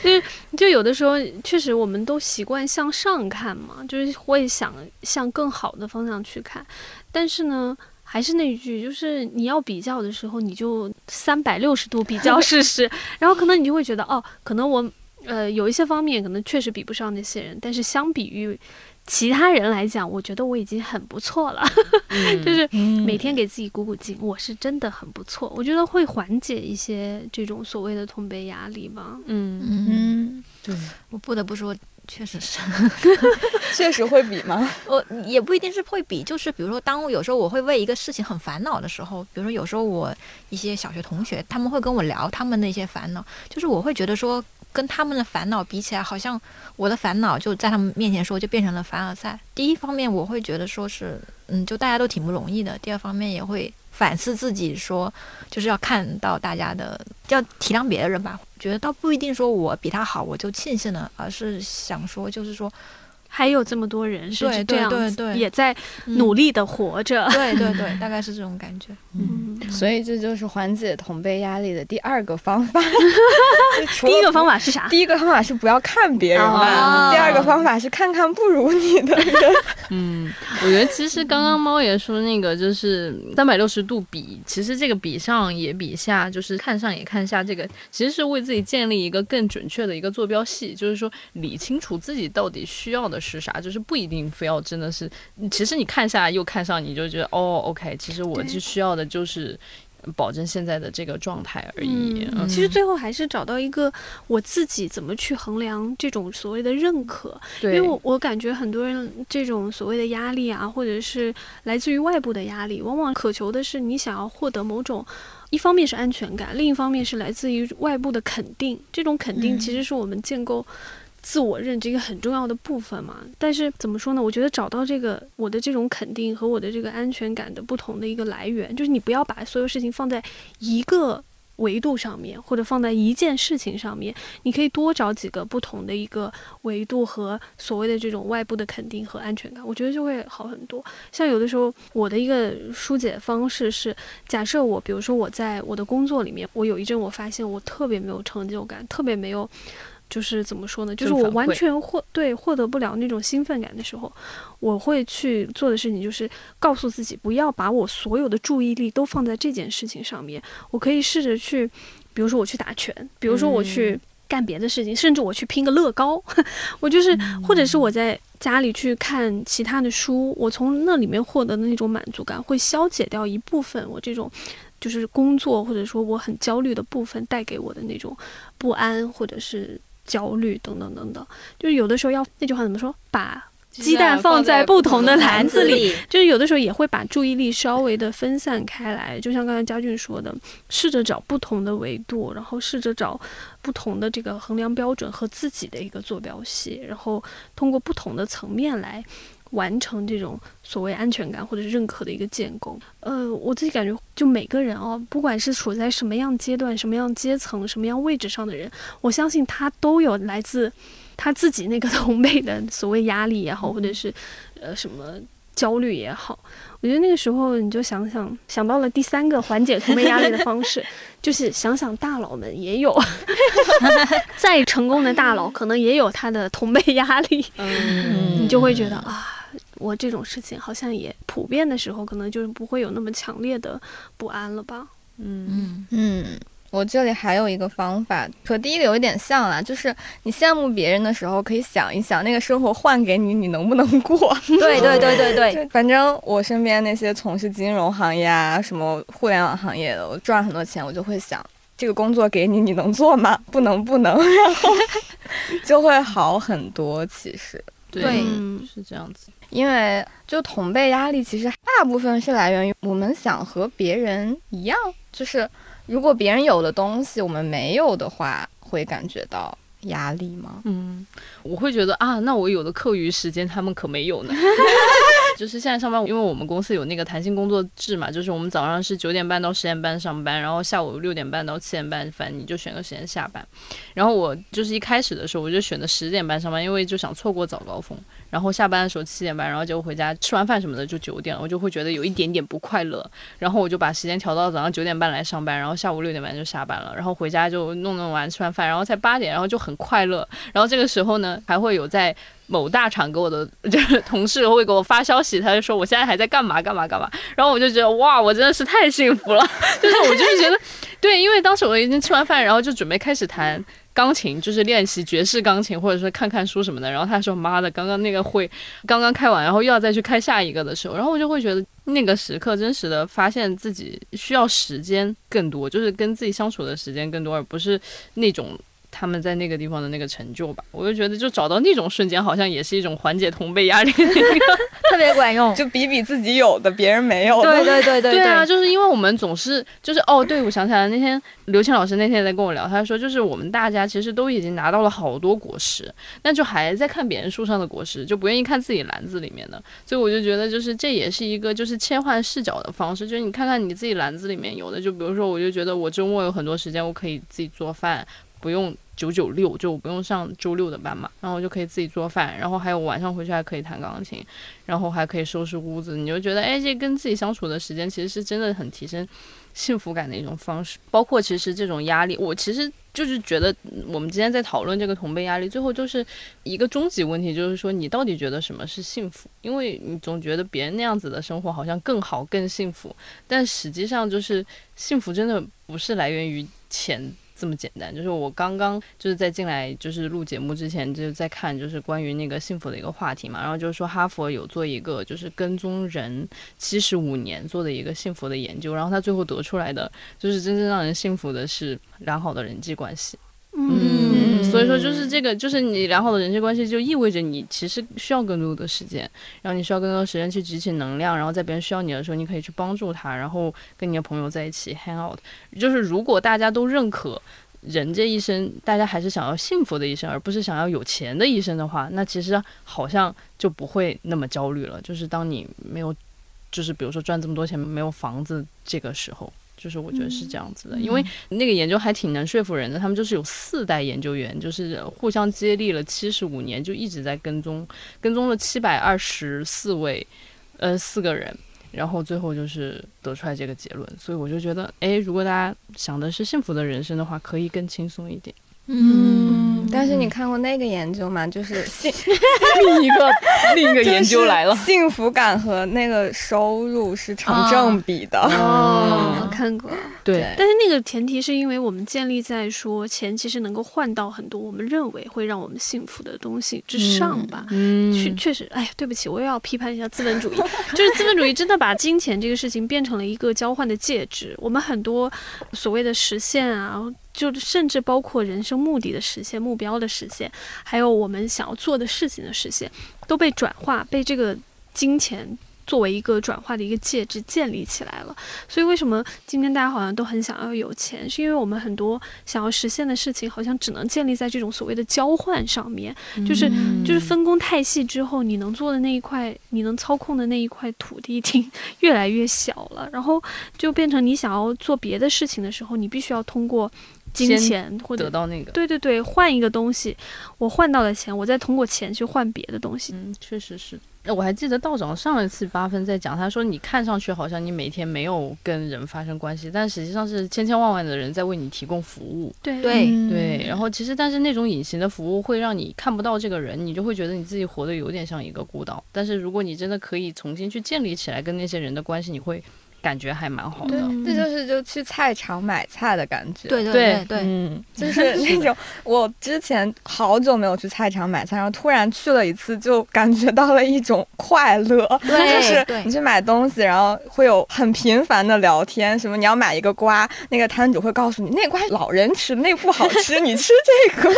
就是就有的时候，确实我们都习惯向上看嘛，就是会想向更好的方向去看。但是呢，还是那句，就是你要比较的时候，你就三百六十度比较试试，然后可能你就会觉得，哦，可能我呃有一些方面可能确实比不上那些人，但是相比于。其他人来讲，我觉得我已经很不错了，就是每天给自己鼓鼓劲，我是真的很不错。我觉得会缓解一些这种所谓的同辈压力吧。嗯嗯，对，我不得不说，确实是，确实会比吗？我也不一定是会比，就是比如说，当我有时候我会为一个事情很烦恼的时候，比如说有时候我一些小学同学他们会跟我聊他们的一些烦恼，就是我会觉得说，跟他们的烦恼比起来，好像我的烦恼就在他们面前说就变成了凡尔赛。第一方面，我会觉得说是，嗯，就大家都挺不容易的；第二方面，也会反思自己，说就是要看到大家的，要体谅别人吧。觉得倒不一定说我比他好，我就庆幸了，而是想说，就是说，还有这么多人是这样子，对对对也在努力的活着。对对对，大概是这种感觉。嗯，所以这就是缓解同辈压力的第二个方法。第一个方法是啥？第一个方法是不要看别人吧，哦第二个方法是看看不如你的人。嗯，我觉得其实刚刚猫爷说那个就是三百六十度比，其实这个比上也比下，就是看上也看下，这个其实是为自己建立一个更准确的一个坐标系，就是说理清楚自己到底需要的是啥，就是不一定非要真的是，其实你看下又看上，你就觉得哦，OK，其实我对就需要的就是。保证现在的这个状态而已。嗯，其实最后还是找到一个我自己怎么去衡量这种所谓的认可，因，为我我感觉很多人这种所谓的压力啊，或者是来自于外部的压力，往往渴求的是你想要获得某种。一方面是安全感，另一方面是来自于外部的肯定。这种肯定嗯其实是我们建构自我认知一个很重要的部分嘛。但是怎么说呢？我觉得找到这个我的这种肯定和我的这个安全感的不同的一个来源，就是你不要把所有事情放在一个维度上面，或者放在一件事情上面，你可以多找几个不同的一个维度和所谓的这种外部的肯定和安全感，我觉得就会好很多。像有的时候，我的一个疏解方式是，假设我，比如说我在我的工作里面，我有一阵我发现我特别没有成就感，特别没有。就是怎么说呢？就是我完全获对获得不了那种兴奋感的时候，我会去做的事情就是告诉自己，不要把我所有的注意力都放在这件事情上面。我可以试着去，比如说我去打拳，比如说我去干别的事情，甚至我去拼个乐高。我就是，或者是我在家里去看其他的书，我从那里面获得的那种满足感，会消解掉一部分我这种。就是工作或者说我很焦虑的部分带给我的那种不安或者是焦虑等等等等，就是有的时候要那句话怎么说，把鸡蛋放在不同的篮子里，就是有的时候也会把注意力稍微的分散开来，就像刚才佳俊说的，试着找不同的维度，然后试着找不同的这个衡量标准和自己的一个坐标系，然后通过不同的层面来完成这种所谓安全感或者认可的一个建构。呃，我自己感觉，就每个人哦，不管是处在什么样阶段、什么样阶层、什么样位置上的人，我相信他都有来自他自己那个同辈的所谓压力也好，或者是呃什么焦虑也好。我觉得那个时候你就想想，想到了第三个缓解同辈压力的方式，就是想想大佬们也有 再成功的大佬可能也有他的同辈压力，嗯你就会觉得啊。我这种事情好像也普遍的时候，可能就是不会有那么强烈的不安了吧？嗯嗯嗯，我这里还有一个方法，和第一个有一点像啦，就是你羡慕别人的时候，可以想一想那个生活换给你，你能不能过？对对对对对，反正我身边那些从事金融行业啊、什么互联网行业的，我赚很多钱，我就会想，这个工作给你，你能做吗？不能，不能，然后就会好很多。其实，对对嗯是这样子。因为就同辈压力，其实大部分是来源于我们想和别人一样，就是如果别人有的东西我们没有的话，会感觉到压力吗？嗯，我会觉得啊，那我有的课余时间他们可没有呢。就是现在上班，因为我们公司有那个弹性工作制嘛，就是我们早上是九点半到十点半上班，然后下午六点半到七点半，反正你就选个时间下班。然后我就是一开始的时候我就选的十点半上班，因为就想错过早高峰。然后下班的时候七点半，然后结果回家吃完饭什么的就九点了，我就会觉得有一点点不快乐。然后我就把时间调到早上九点半来上班，然后下午六点半就下班了，然后回家就弄弄完吃完饭，然后才八点，然后就很快乐。然后这个时候呢，还会有在某大厂给我的就是同事会给我发消息，他就说我现在还在干嘛干嘛干嘛，然后我就觉得哇，我真的是太幸福了，就是我就是觉得，对，因为当时我已经吃完饭，然后就准备开始谈。钢琴就是练习爵士钢琴，或者说看看书什么的。然后他说：“妈的，刚刚那个会刚刚开完，然后又要再去开下一个的时候，然后我就会觉得那个时刻真实的发现自己需要时间更多，就是跟自己相处的时间更多，而不是那种他们在那个地方的那个成就吧。我就觉得，就找到那种瞬间，好像也是一种缓解同辈压力的一个。特别管用。就比比自己有的，别人没有的。对对对对对啊，就是因为我们总是就是哦，对，我想起来，那天刘谦老师那天也在跟我聊，他说就是我们大家其实都已经拿到了好多果实，但就还在看别人树上的果实，就不愿意看自己篮子里面的。所以我就觉得就是这也是一个就是切换视角的方式，就是你看看你自己篮子里面有的，就比如说我就觉得我周末有很多时间，我可以自己做饭，不用。九九六就我不用上周六的班嘛，然后我就可以自己做饭，然后还有晚上回去还可以弹钢琴，然后还可以收拾屋子，你就觉得哎，这跟自己相处的时间其实是真的很提升幸福感的一种方式。包括其实这种压力，我其实就是觉得我们今天在讨论这个同辈压力，最后就是一个终极问题，就是说你到底觉得什么是幸福？因为你总觉得别人那样子的生活好像更好、更幸福，但实际上就是幸福真的不是来源于钱。这么简单，就是我刚刚就是在进来就是录节目之前，就是在看就是关于那个幸福的一个话题嘛，然后就是说哈佛有做一个就是跟踪人七十五年做的一个幸福的研究，然后他最后得出来的就是真正让人幸福的是良好的人际关系。嗯，所以说就是这个，就是你良好的人际关系，就意味着你其实需要更多的时间，然后你需要更多的时间去集起能量，然后在别人需要你的时候，你可以去帮助他，然后跟你的朋友在一起 hang out。就是如果大家都认可人这一生，大家还是想要幸福的一生，而不是想要有钱的一生的话，那其实好像就不会那么焦虑了。就是当你没有，就是比如说赚这么多钱没有房子这个时候。就是我觉得是这样子的，因为那个研究还挺能说服人的。他们就是有四代研究员，就是互相接力了七十五年，就一直在跟踪，跟踪了七百二十四位，呃，四个人，然后最后就是得出来这个结论。所以我就觉得，哎，如果大家想的是幸福的人生的话，可以更轻松一点。嗯，但是你看过那个研究吗？就是 幸另一个另一个研究来了 就，是幸福感和那个收入是成正比的。哦嗯，看过。对，但是那个前提是因为我们建立在说钱其实能够换到很多我们认为会让我们幸福的东西之上吧。嗯确确实，哎呀，对不起，我又要批判一下资本主义，就是资本主义真的把金钱这个事情变成了一个交换的介质。我们很多所谓的实现啊，就甚至包括人生目的的实现、目标的实现，还有我们想要做的事情的实现，都被转化，被这个金钱作为一个转化的一个介质建立起来了。所以为什么今天大家好像都很想要有钱，是因为我们很多想要实现的事情，好像只能建立在这种所谓的交换上面，就是就是分工太细之后，你能做的那一块，你能操控的那一块土地已经 越来越小了，然后就变成你想要做别的事情的时候，你必须要通过金钱或者。得到那个。对对对，换一个东西，我换到了钱，我再通过钱去换别的东西。嗯，确实是。呃我还记得道长上一次八分在讲，他说你看上去好像你每天没有跟人发生关系，但实际上是千千万万的人在为你提供服务。对对对，然后其实但是那种隐形的服务会让你看不到这个人，你就会觉得你自己活得有点像一个孤岛。但是如果你真的可以重新去建立起来跟那些人的关系，你会感觉还蛮好的。这就是就去菜场买菜的感觉。对对对嗯，就是那种 我之前好久没有去菜场买菜，然后突然去了一次，就感觉到了一种快乐。对就是你去买东西，然后会有很频繁的聊天，什么你要买一个瓜，那个摊主会告诉你那瓜老人吃，那不好吃，你吃这个。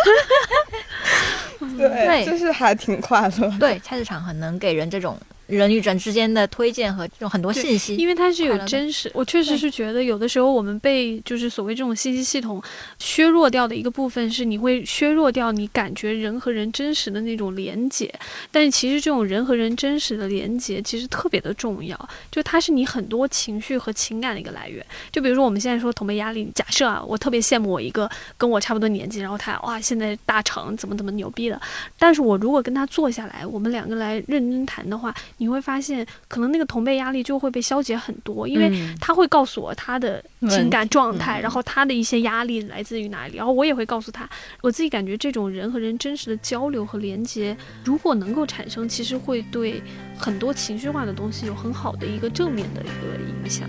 对，对就是还挺快乐。对，菜市场很能给人这种人与人之间的推荐和这种很多信息。因为它是有真实，我确实是觉得有的时候我们被就是所谓这种信息系统削弱掉的一个部分是，你会削弱掉你感觉人和人真实的那种连接。但是其实这种人和人真实的连接其实特别的重要，就它是你很多情绪和情感的一个来源。就比如说我们现在说同辈压力，假设啊，我特别羡慕我一个跟我差不多年纪，然后他哇现在大成怎么怎么牛逼的，但是我如果跟他坐下来，我们两个来认真谈的话，你会发现可能那个同辈压力就会被消解很多，因为嗯。他会告诉我他的情感状态，嗯。然后他的一些压力来自于哪里，然后我也会告诉他，我自己感觉这种人和人真实的交流和连接，如果能够产生，其实会对很多情绪化的东西有很好的一个正面的一个影响。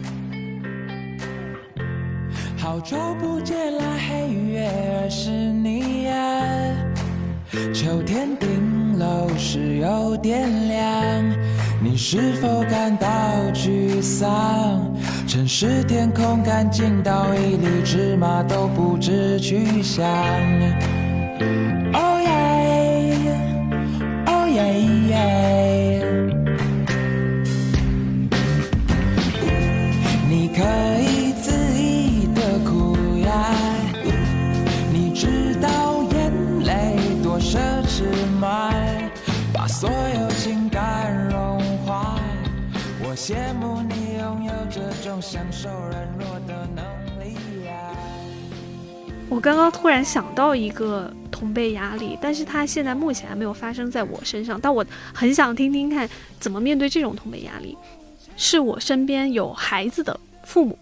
好久不见啦，黑月儿是你呀、秋天顶楼是有点凉，你是否感到沮丧？城市天空干净到一粒芝麻都不知去向。哦耶，哦耶耶。你可以自所有情感融化。我羡慕你拥有这种享受软弱的能力呀。我刚刚突然想到一个同辈压力，但是它现在目前还没有发生在我身上，但我很想听听看怎么面对这种同辈压力。是我身边有孩子的父母，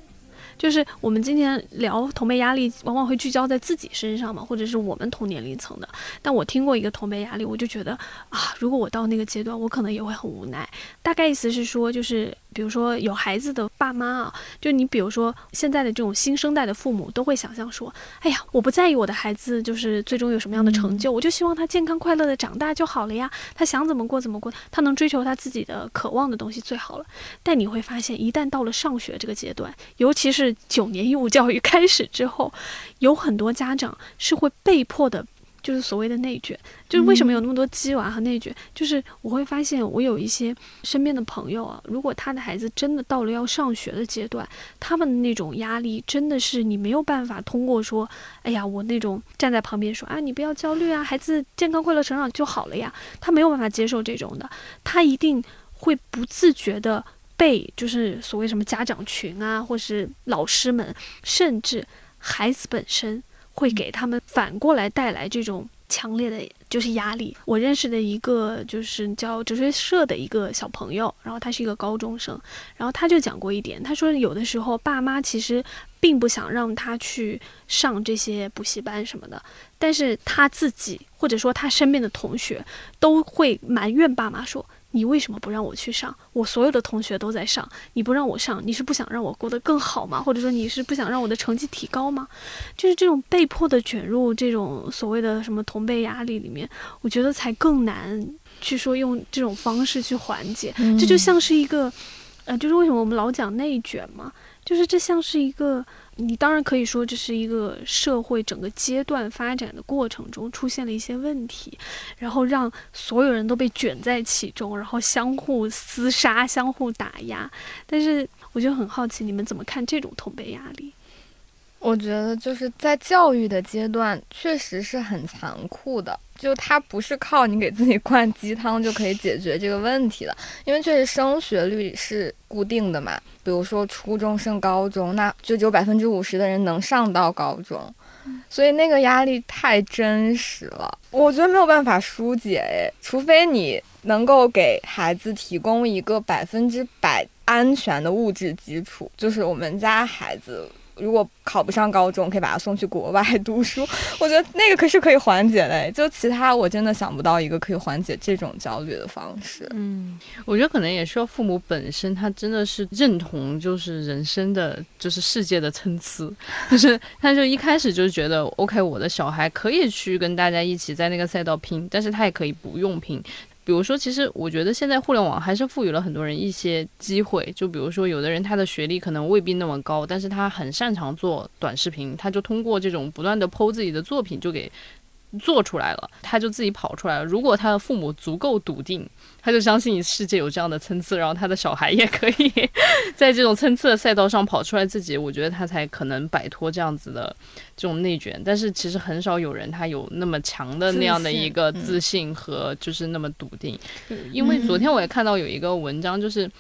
就是我们今天聊同辈压力，往往会聚焦在自己身上嘛，或者是我们同年龄层的。但我听过一个同辈压力，我就觉得啊，如果我到那个阶段，我可能也会很无奈。大概意思是说，就是比如说有孩子的爸妈啊，就你比如说现在的这种新生代的父母，都会想象说，哎呀，我不在意我的孩子就是最终有什么样的成就，我就希望他健康快乐的长大就好了呀。他想怎么过怎么过，他能追求他自己的渴望的东西最好了。但你会发现，一旦到了上学这个阶段，尤其是九年义务教育开始之后，有很多家长是会被迫的。就是所谓的内卷，就是为什么有那么多鸡娃和内卷？就是我会发现，我有一些身边的朋友啊，如果他的孩子真的到了要上学的阶段，他们的那种压力真的是你没有办法通过说，哎呀，我那种站在旁边说啊，你不要焦虑啊，孩子健康快乐成长就好了呀，他没有办法接受这种的，他一定会不自觉的被就是所谓什么家长群啊，或是老师们，甚至孩子本身会给他们反过来带来这种强烈的就是压力。我认识的一个就是叫哲学社的一个小朋友，然后他是一个高中生，然后他就讲过一点，他说有的时候爸妈其实并不想让他去上这些补习班什么的，但是他自己或者说他身边的同学都会埋怨爸妈说。你为什么不让我去上？我所有的同学都在上，你不让我上，你是不想让我过得更好吗？或者说你是不想让我的成绩提高吗？就是这种被迫的卷入这种所谓的什么同辈压力里面，我觉得才更难去说用这种方式去缓解。这就像是一个呃，就是为什么我们老讲内卷嘛，就是这像是一个，你当然可以说这是一个社会整个阶段发展的过程中出现了一些问题，然后让所有人都被卷在其中，然后相互厮杀、相互打压。但是我就很好奇，你们怎么看这种同辈压力？我觉得就是在教育的阶段，确实是很残酷的。就它不是靠你给自己灌鸡汤就可以解决这个问题的，因为确实升学率是固定的嘛。比如说初中升高中，那就只有百分之五十的人能上到高中，所以那个压力太真实了。我觉得没有办法疏解，诶，除非你能够给孩子提供一个百分之百安全的物质基础，就是我们家孩子。如果考不上高中，可以把他送去国外读书。我觉得那个可是可以缓解的，就其他我真的想不到一个可以缓解这种焦虑的方式。嗯，我觉得可能也需要父母本身他真的是认同，就是人生的就是世界的参差，就是他就一开始就觉得 OK，我的小孩可以去跟大家一起在那个赛道拼，但是他也可以不用拼。比如说，其实我觉得现在互联网还是赋予了很多人一些机会。就比如说，有的人他的学历可能未必那么高，但是他很擅长做短视频，他就通过这种不断的剖自己的作品，就给做出来了，他就自己跑出来了。如果他的父母足够笃定。他就相信世界有这样的参差，然后他的小孩也可以在这种参差的赛道上跑出来自己，我觉得他才可能摆脱这样子的这种内卷。但是其实很少有人他有那么强的那样的一个自信和就是那么笃定。因为昨天我也看到有一个文章，就是。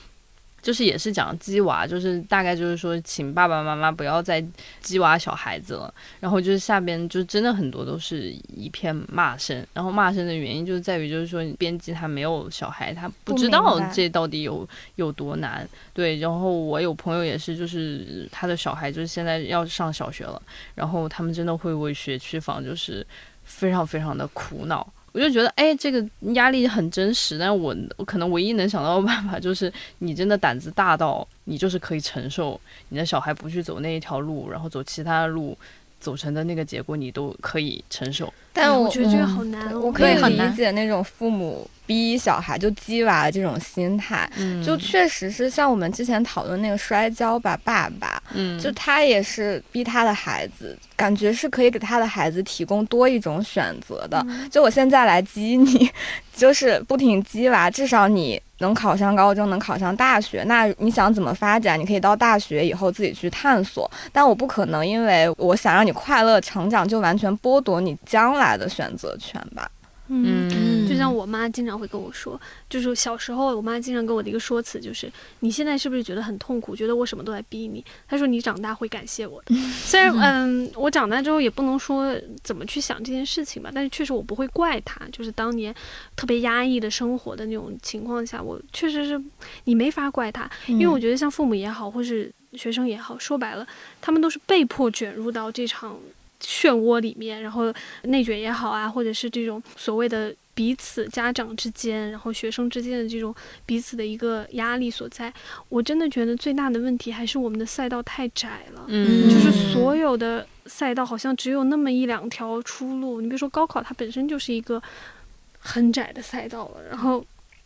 就是也是讲鸡娃，就是大概就是说，请爸爸妈妈不要再鸡娃小孩子了。然后就是下边就真的很多都是一片骂声。然后骂声的原因就是在于，就是说编辑他没有小孩，他不知道这到底有有多难。对，然后我有朋友也是，就是他的小孩就是现在要上小学了，然后他们真的会为学区房就是非常非常的苦恼。我就觉得，哎，这个压力很真实，但是我我可能唯一能想到的办法就是，你真的胆子大到你就是可以承受你的小孩不去走那一条路，然后走其他的路，走成的那个结果你都可以承受。但我觉得这个好难，我可以理解那种父母。逼小孩就鸡娃这种心态，就确实是像我们之前讨论那个摔跤吧爸爸，就他也是逼他的孩子，感觉是可以给他的孩子提供多一种选择的。就我现在来激你，就是不停激娃，至少你能考上高中，能考上大学。那你想怎么发展，你可以到大学以后自己去探索。但我不可能因为我想让你快乐成长，就完全剥夺你将来的选择权吧。嗯，就像我妈经常会跟我说，就是小时候我妈经常跟我的一个说辞就是，你现在是不是觉得很痛苦，觉得我什么都在逼你？她说你长大会感谢我的。虽然嗯，我长大之后也不能说怎么去想这件事情吧，但是确实我不会怪她。就是当年特别压抑的生活的那种情况下，我确实是你没法怪她，因为我觉得像父母也好，或是学生也好，说白了，他们都是被迫卷入到这场。漩涡里面，然后内卷也好啊，或者是这种所谓的彼此家长之间，然后学生之间的这种彼此的一个压力所在，我真的觉得最大的问题还是我们的赛道太窄了。嗯，就是所有的赛道好像只有那么一两条出路。你比如说高考，它本身就是一个很窄的赛道了。然后，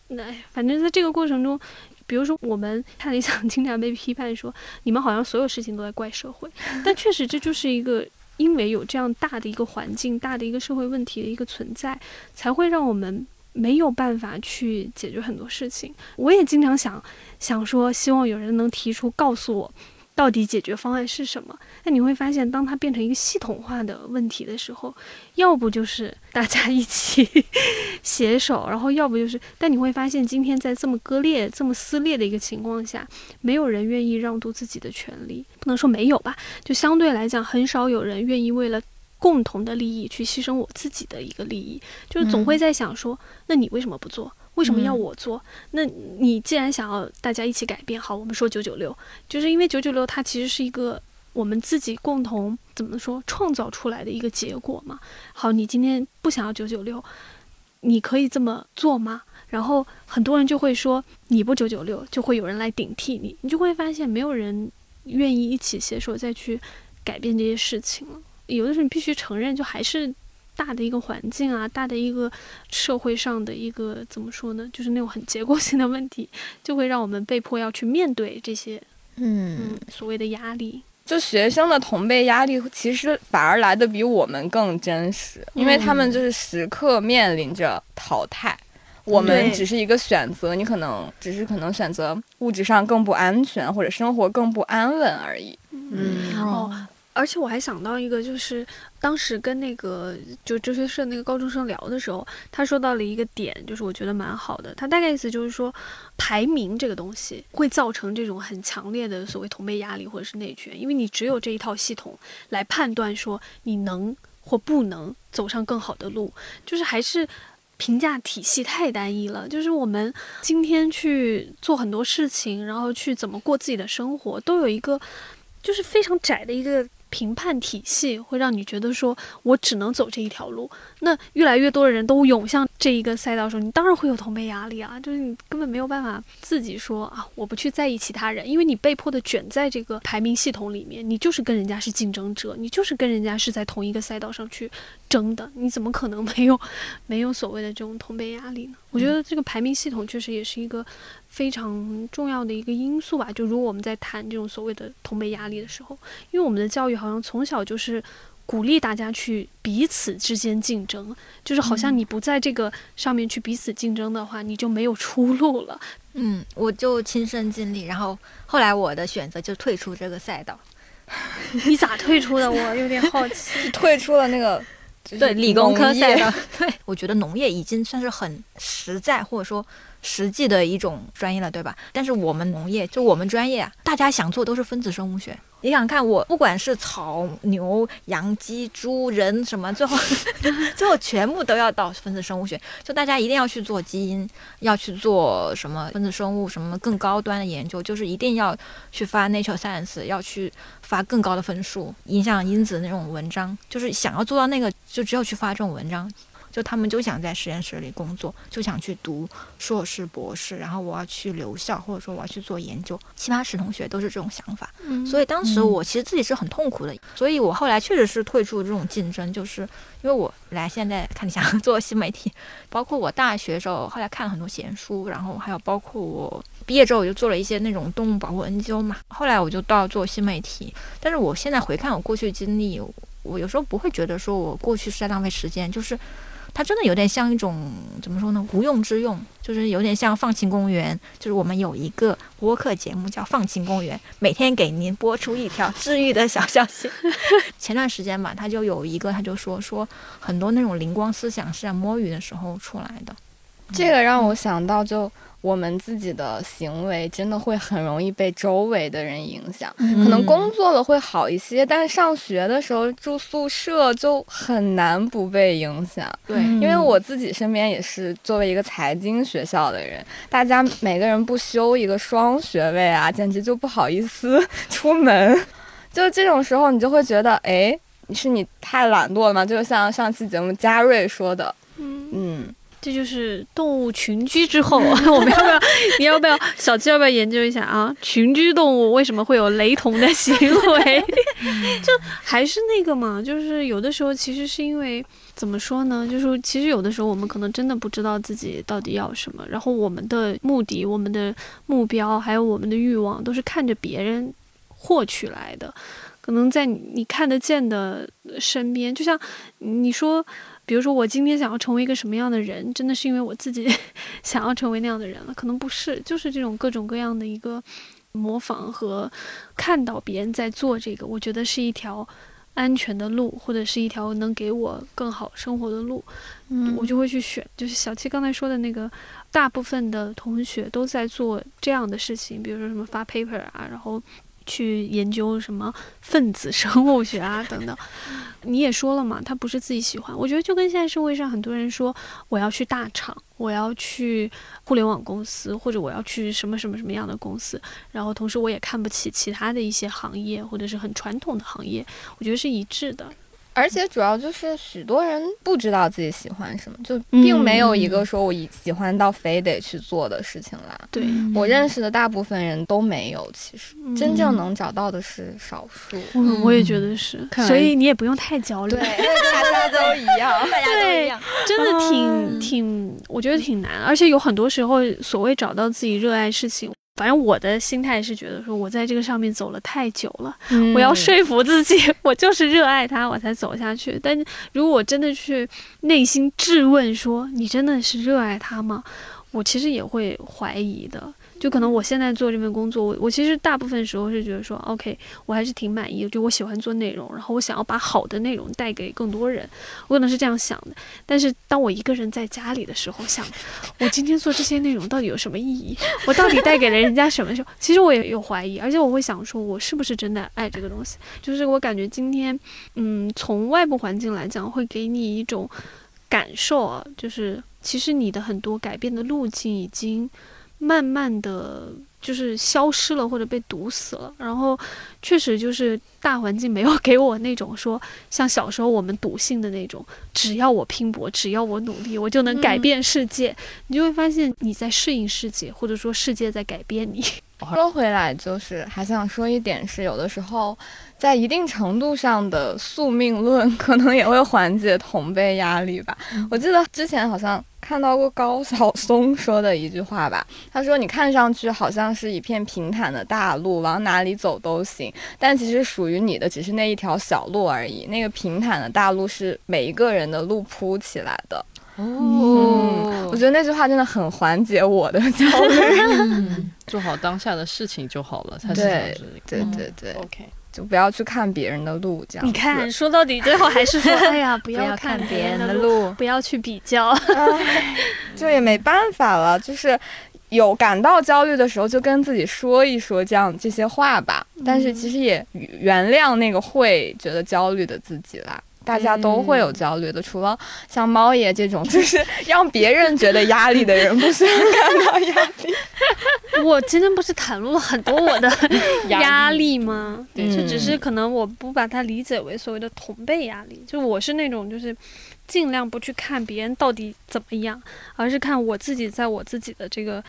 那反正在这个过程中，比如说我们 看理想经常被批判说，你们好像所有事情都在怪社会，但确实这就是一个。因为有这样大的一个环境、大的一个社会问题的一个存在，才会让我们没有办法去解决很多事情。我也经常想想说，希望有人能提出告诉我。到底解决方案是什么？那你会发现，当它变成一个系统化的问题的时候，要不就是大家一起 携手，然后要不就是……但你会发现，今天在这么割裂、这么撕裂的一个情况下，没有人愿意让渡自己的权利。不能说没有吧，就相对来讲，很少有人愿意为了共同的利益去牺牲我自己的一个利益。就是总会在想说，那你为什么不做？为什么要我做？那你既然想要大家一起改变，好，我们说九九六，就是因为九九六它其实是一个我们自己共同怎么说创造出来的一个结果嘛。好，你今天不想要九九六，你可以这么做吗？然后很多人就会说你不九九六，就会有人来顶替你，你就会发现没有人愿意一起携手再去改变这些事情了。有的时候你必须承认，就还是大的一个环境啊，大的一个社会上的一个怎么说呢，就是那种很结构性的问题，就会让我们被迫要去面对这些嗯嗯，所谓的压力。就学生的同辈压力，其实反而来的比我们更真实，因为他们就是时刻面临着淘汰。我们只是一个选择，你可能只是可能选择物质上更不安全，或者生活更不安稳而已。嗯哦，而且我还想到一个，就是当时跟那个就哲学社那个高中生聊的时候，他说到了一个点，就是我觉得蛮好的。他大概意思就是说，排名这个东西会造成这种很强烈的所谓同辈压力或者是内卷，因为你只有这一套系统来判断说你能或不能走上更好的路，就是还是。评价体系太单一了，就是我们今天去做很多事情，然后去怎么过自己的生活，都有一个就是非常窄的一个评判体系，会让你觉得说我只能走这一条路。那越来越多的人都涌向这一个赛道的时候，你当然会有同辈压力啊，就是你根本没有办法自己说啊，我不去在意其他人，因为你被迫的卷在这个排名系统里面，你就是跟人家是竞争者，你就是跟人家是在同一个赛道上去争的，你怎么可能没有没有所谓的这种同辈压力呢？我觉得这个排名系统确实也是一个非常重要的一个因素吧。就如果我们在谈这种所谓的同辈压力的时候，因为我们的教育好像从小就是鼓励大家去彼此之间竞争，就是好像你不在这个上面去彼此竞争的话，你就没有出路了。嗯，我就亲身经历，然后后来我的选择就退出这个赛道。你咋退出的？我有点好奇。退出了那个就是对理工科赛道，对我觉得农业已经算是很实在或者说实际的一种专业了，对吧？但是我们农业就我们专业，大家想做都是分子生物学。你想看我，不管是草、牛、羊、鸡、猪、人什么，最后 最后全部都要到分子生物学。就大家一定要去做基因，要去做什么分子生物什么更高端的研究，就是一定要去发 Nature Science，要去发更高的分数，影响因子那种文章，就是想要做到那个，就只有去发这种文章。就他们就想在实验室里工作，就想去读硕士、博士，然后我要去留校，或者说我要去做研究。七八十同学都是这种想法，嗯所以当时我其实自己是很痛苦的，所以我后来确实是退出这种竞争，就是因为我来现在看你想 做新媒体，包括我大学时候后来看了很多闲书，然后还有包括我毕业之后我就做了一些那种动物保护 NGO 嘛，后来我就到做新媒体，但是我现在回看我过去的经历，我有时候不会觉得说我过去是在浪费时间，就是。它真的有点像一种怎么说呢？无用之用，就是有点像放晴公园。就是我们有一个播客节目叫《放晴公园》，每天给您播出一条治愈的小消息。前段时间吧，他就有一个，他就说说很多那种灵光思想是在摸鱼的时候出来的。这个让我想到，就我们自己的行为真的会很容易被周围的人影响。可能工作了会好一些，但是上学的时候住宿舍就很难不被影响。对，因为我自己身边也是作为一个财经学校的人，大家每个人不修一个双学位啊，简直就不好意思出门。就这种时候，你就会觉得，哎，是你太懒惰了吗？就像上期节目嘉瑞说的，嗯，嗯，这就是动物群居之后，我们要不要？你要不要小七要不要研究一下啊？群居动物为什么会有雷同的行为？就还是那个嘛，就是有的时候其实是因为怎么说呢？就是其实有的时候我们可能真的不知道自己到底要什么，然后我们的目的、我们的目标还有我们的欲望都是看着别人获取来的。可能在你你看得见的身边，就像你说，比如说我今天想要成为一个什么样的人，真的是因为我自己 想要成为那样的人了？可能不是，就是这种各种各样的一个模仿和看到别人在做这个，我觉得是一条安全的路，或者是一条能给我更好生活的路，嗯我就会去选。就是小七刚才说的那个，大部分的同学都在做这样的事情，比如说什么发 paper 啊，然后。去研究什么分子生物学啊等等，你也说了嘛，他不是自己喜欢。我觉得就跟现在社会上很多人说，我要去大厂，我要去互联网公司，或者我要去什么什么什么样的公司，然后同时我也看不起其他的一些行业或者是很传统的行业，我觉得是一致的。而且主要就是许多人不知道自己喜欢什么，就并没有一嗯个说我以喜欢到非得去做的事情啦。对，我认识的大部分人都没有，其实嗯真正能找到的是少数。嗯，我也觉得是，所以你也不用太焦虑。大家都一样。大家都一样。真的挺、嗯挺，我觉得挺难，而且有很多时候，所谓找到自己热爱事情，反正我的心态是觉得说，我在这个上面走了太久了，嗯我要说服自己，我就是热爱它，我才走下去。但如果我真的去内心质问说，你真的是热爱它吗？我其实也会怀疑的。就可能我现在做这份工作，我我其实大部分时候是觉得说，OK，我还是挺满意的。就我喜欢做内容，然后我想要把好的内容带给更多人，我可能是这样想的。但是当我一个人在家里的时候，想我今天做这些内容到底有什么意义？我到底带给了人家什么？时候，其实我也有怀疑，而且我会想说，我是不是真的爱这个东西？就是我感觉今天，嗯，从外部环境来讲，会给你一种感受啊，就是其实你的很多改变的路径已经慢慢的就是消失了，或者被堵死了。然后确实就是大环境没有给我那种说像小时候我们笃信的那种，只要我拼搏，只要我努力，我就能改变世界。你就会发现你在适应世界，或者说世界在改变你。说回来，就是还想说一点是，有的时候在一定程度上的宿命论，可能也会缓解同辈压力吧。我记得之前好像看到过高晓松说的一句话吧，他说：“你看上去好像是一片平坦的大路，往哪里走都行，但其实属于你的只是那一条小路而已。那个平坦的大路是每一个人的路铺起来的。”嗯，我觉得那句话真的很缓解我的焦虑。嗯，做好当下的事情就好了，才是对这里。对对对，OK，就不要去看别人的路，这样。你看，，说到底最后还是说，哎呀，不不要看看别人的的路，不要去比较。就也没办法了，就是有感到焦虑的时候，就跟自己说一说这样这些话吧。但是其实也原谅那个会觉得焦虑的自己啦。大家都会有焦虑的，除了像猫爷这种，就是 让别人觉得压力的人，不希望感到压力。我今天不是袒露了很多我的 压力吗？对就只是嗯可能我不把它理解为所谓的同辈压力，就我是那种就是尽量不去看别人到底怎么样，而是看我自己在我自己的这个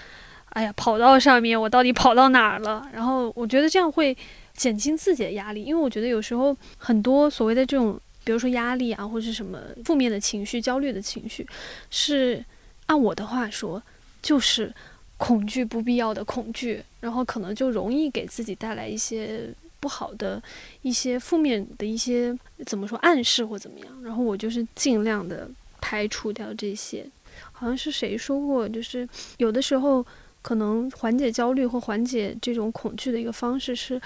哎呀跑道上面，我到底跑到哪儿了。然后我觉得这样会减轻自己的压力，因为我觉得有时候很多所谓的这种，比如说压力啊，或者是什么负面的情绪、焦虑的情绪，是按我的话说，就是恐惧不必要的恐惧，然后可能就容易给自己带来一些不好的、一些负面的一些怎么说暗示或怎么样。然后我就是尽量的排除掉这些。好像是谁说过，就是有的时候可能缓解焦虑或缓解这种恐惧的一个方式是。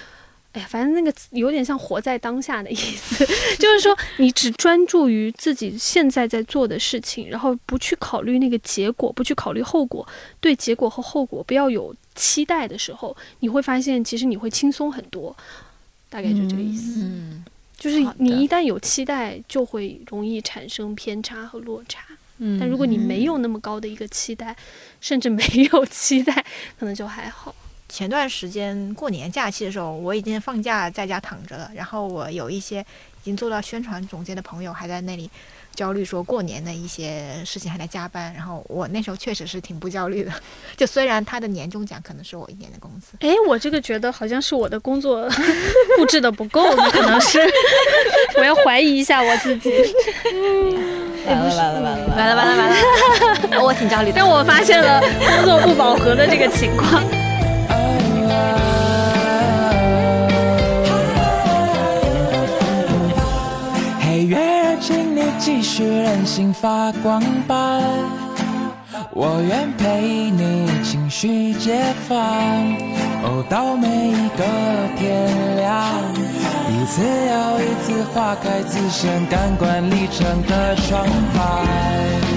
哎呀，反正那个有点像活在当下的意思，就是说你只专注于自己现在在做的事情，然后不去考虑那个结果，不去考虑后果，对结果和后果不要有期待的时候，你会发现其实你会轻松很多，大概就这个意思。嗯就是你一旦有期待，就会容易产生偏差和落差。嗯但如果你没有那么高的一个期待，甚至没有期待，可能就还好。前段时间过年假期的时候，我已经放假在家躺着了。然后我有一些已经做到宣传总监的朋友还在那里焦虑，说过年的一些事情还在加班。然后我那时候确实是挺不焦虑的，就虽然他的年终奖可能是我一年的工资。哎，我这个觉得好像是我的工作布置的不够，可能是我要怀疑一下我自己。完了完了完了完了完了完了，我挺焦虑的。但我发现了工作不饱和的这个情况。继续任性发光吧，我愿陪你情绪解放，哦，到每一个天亮，一次又一次划开自身感官历程的窗台。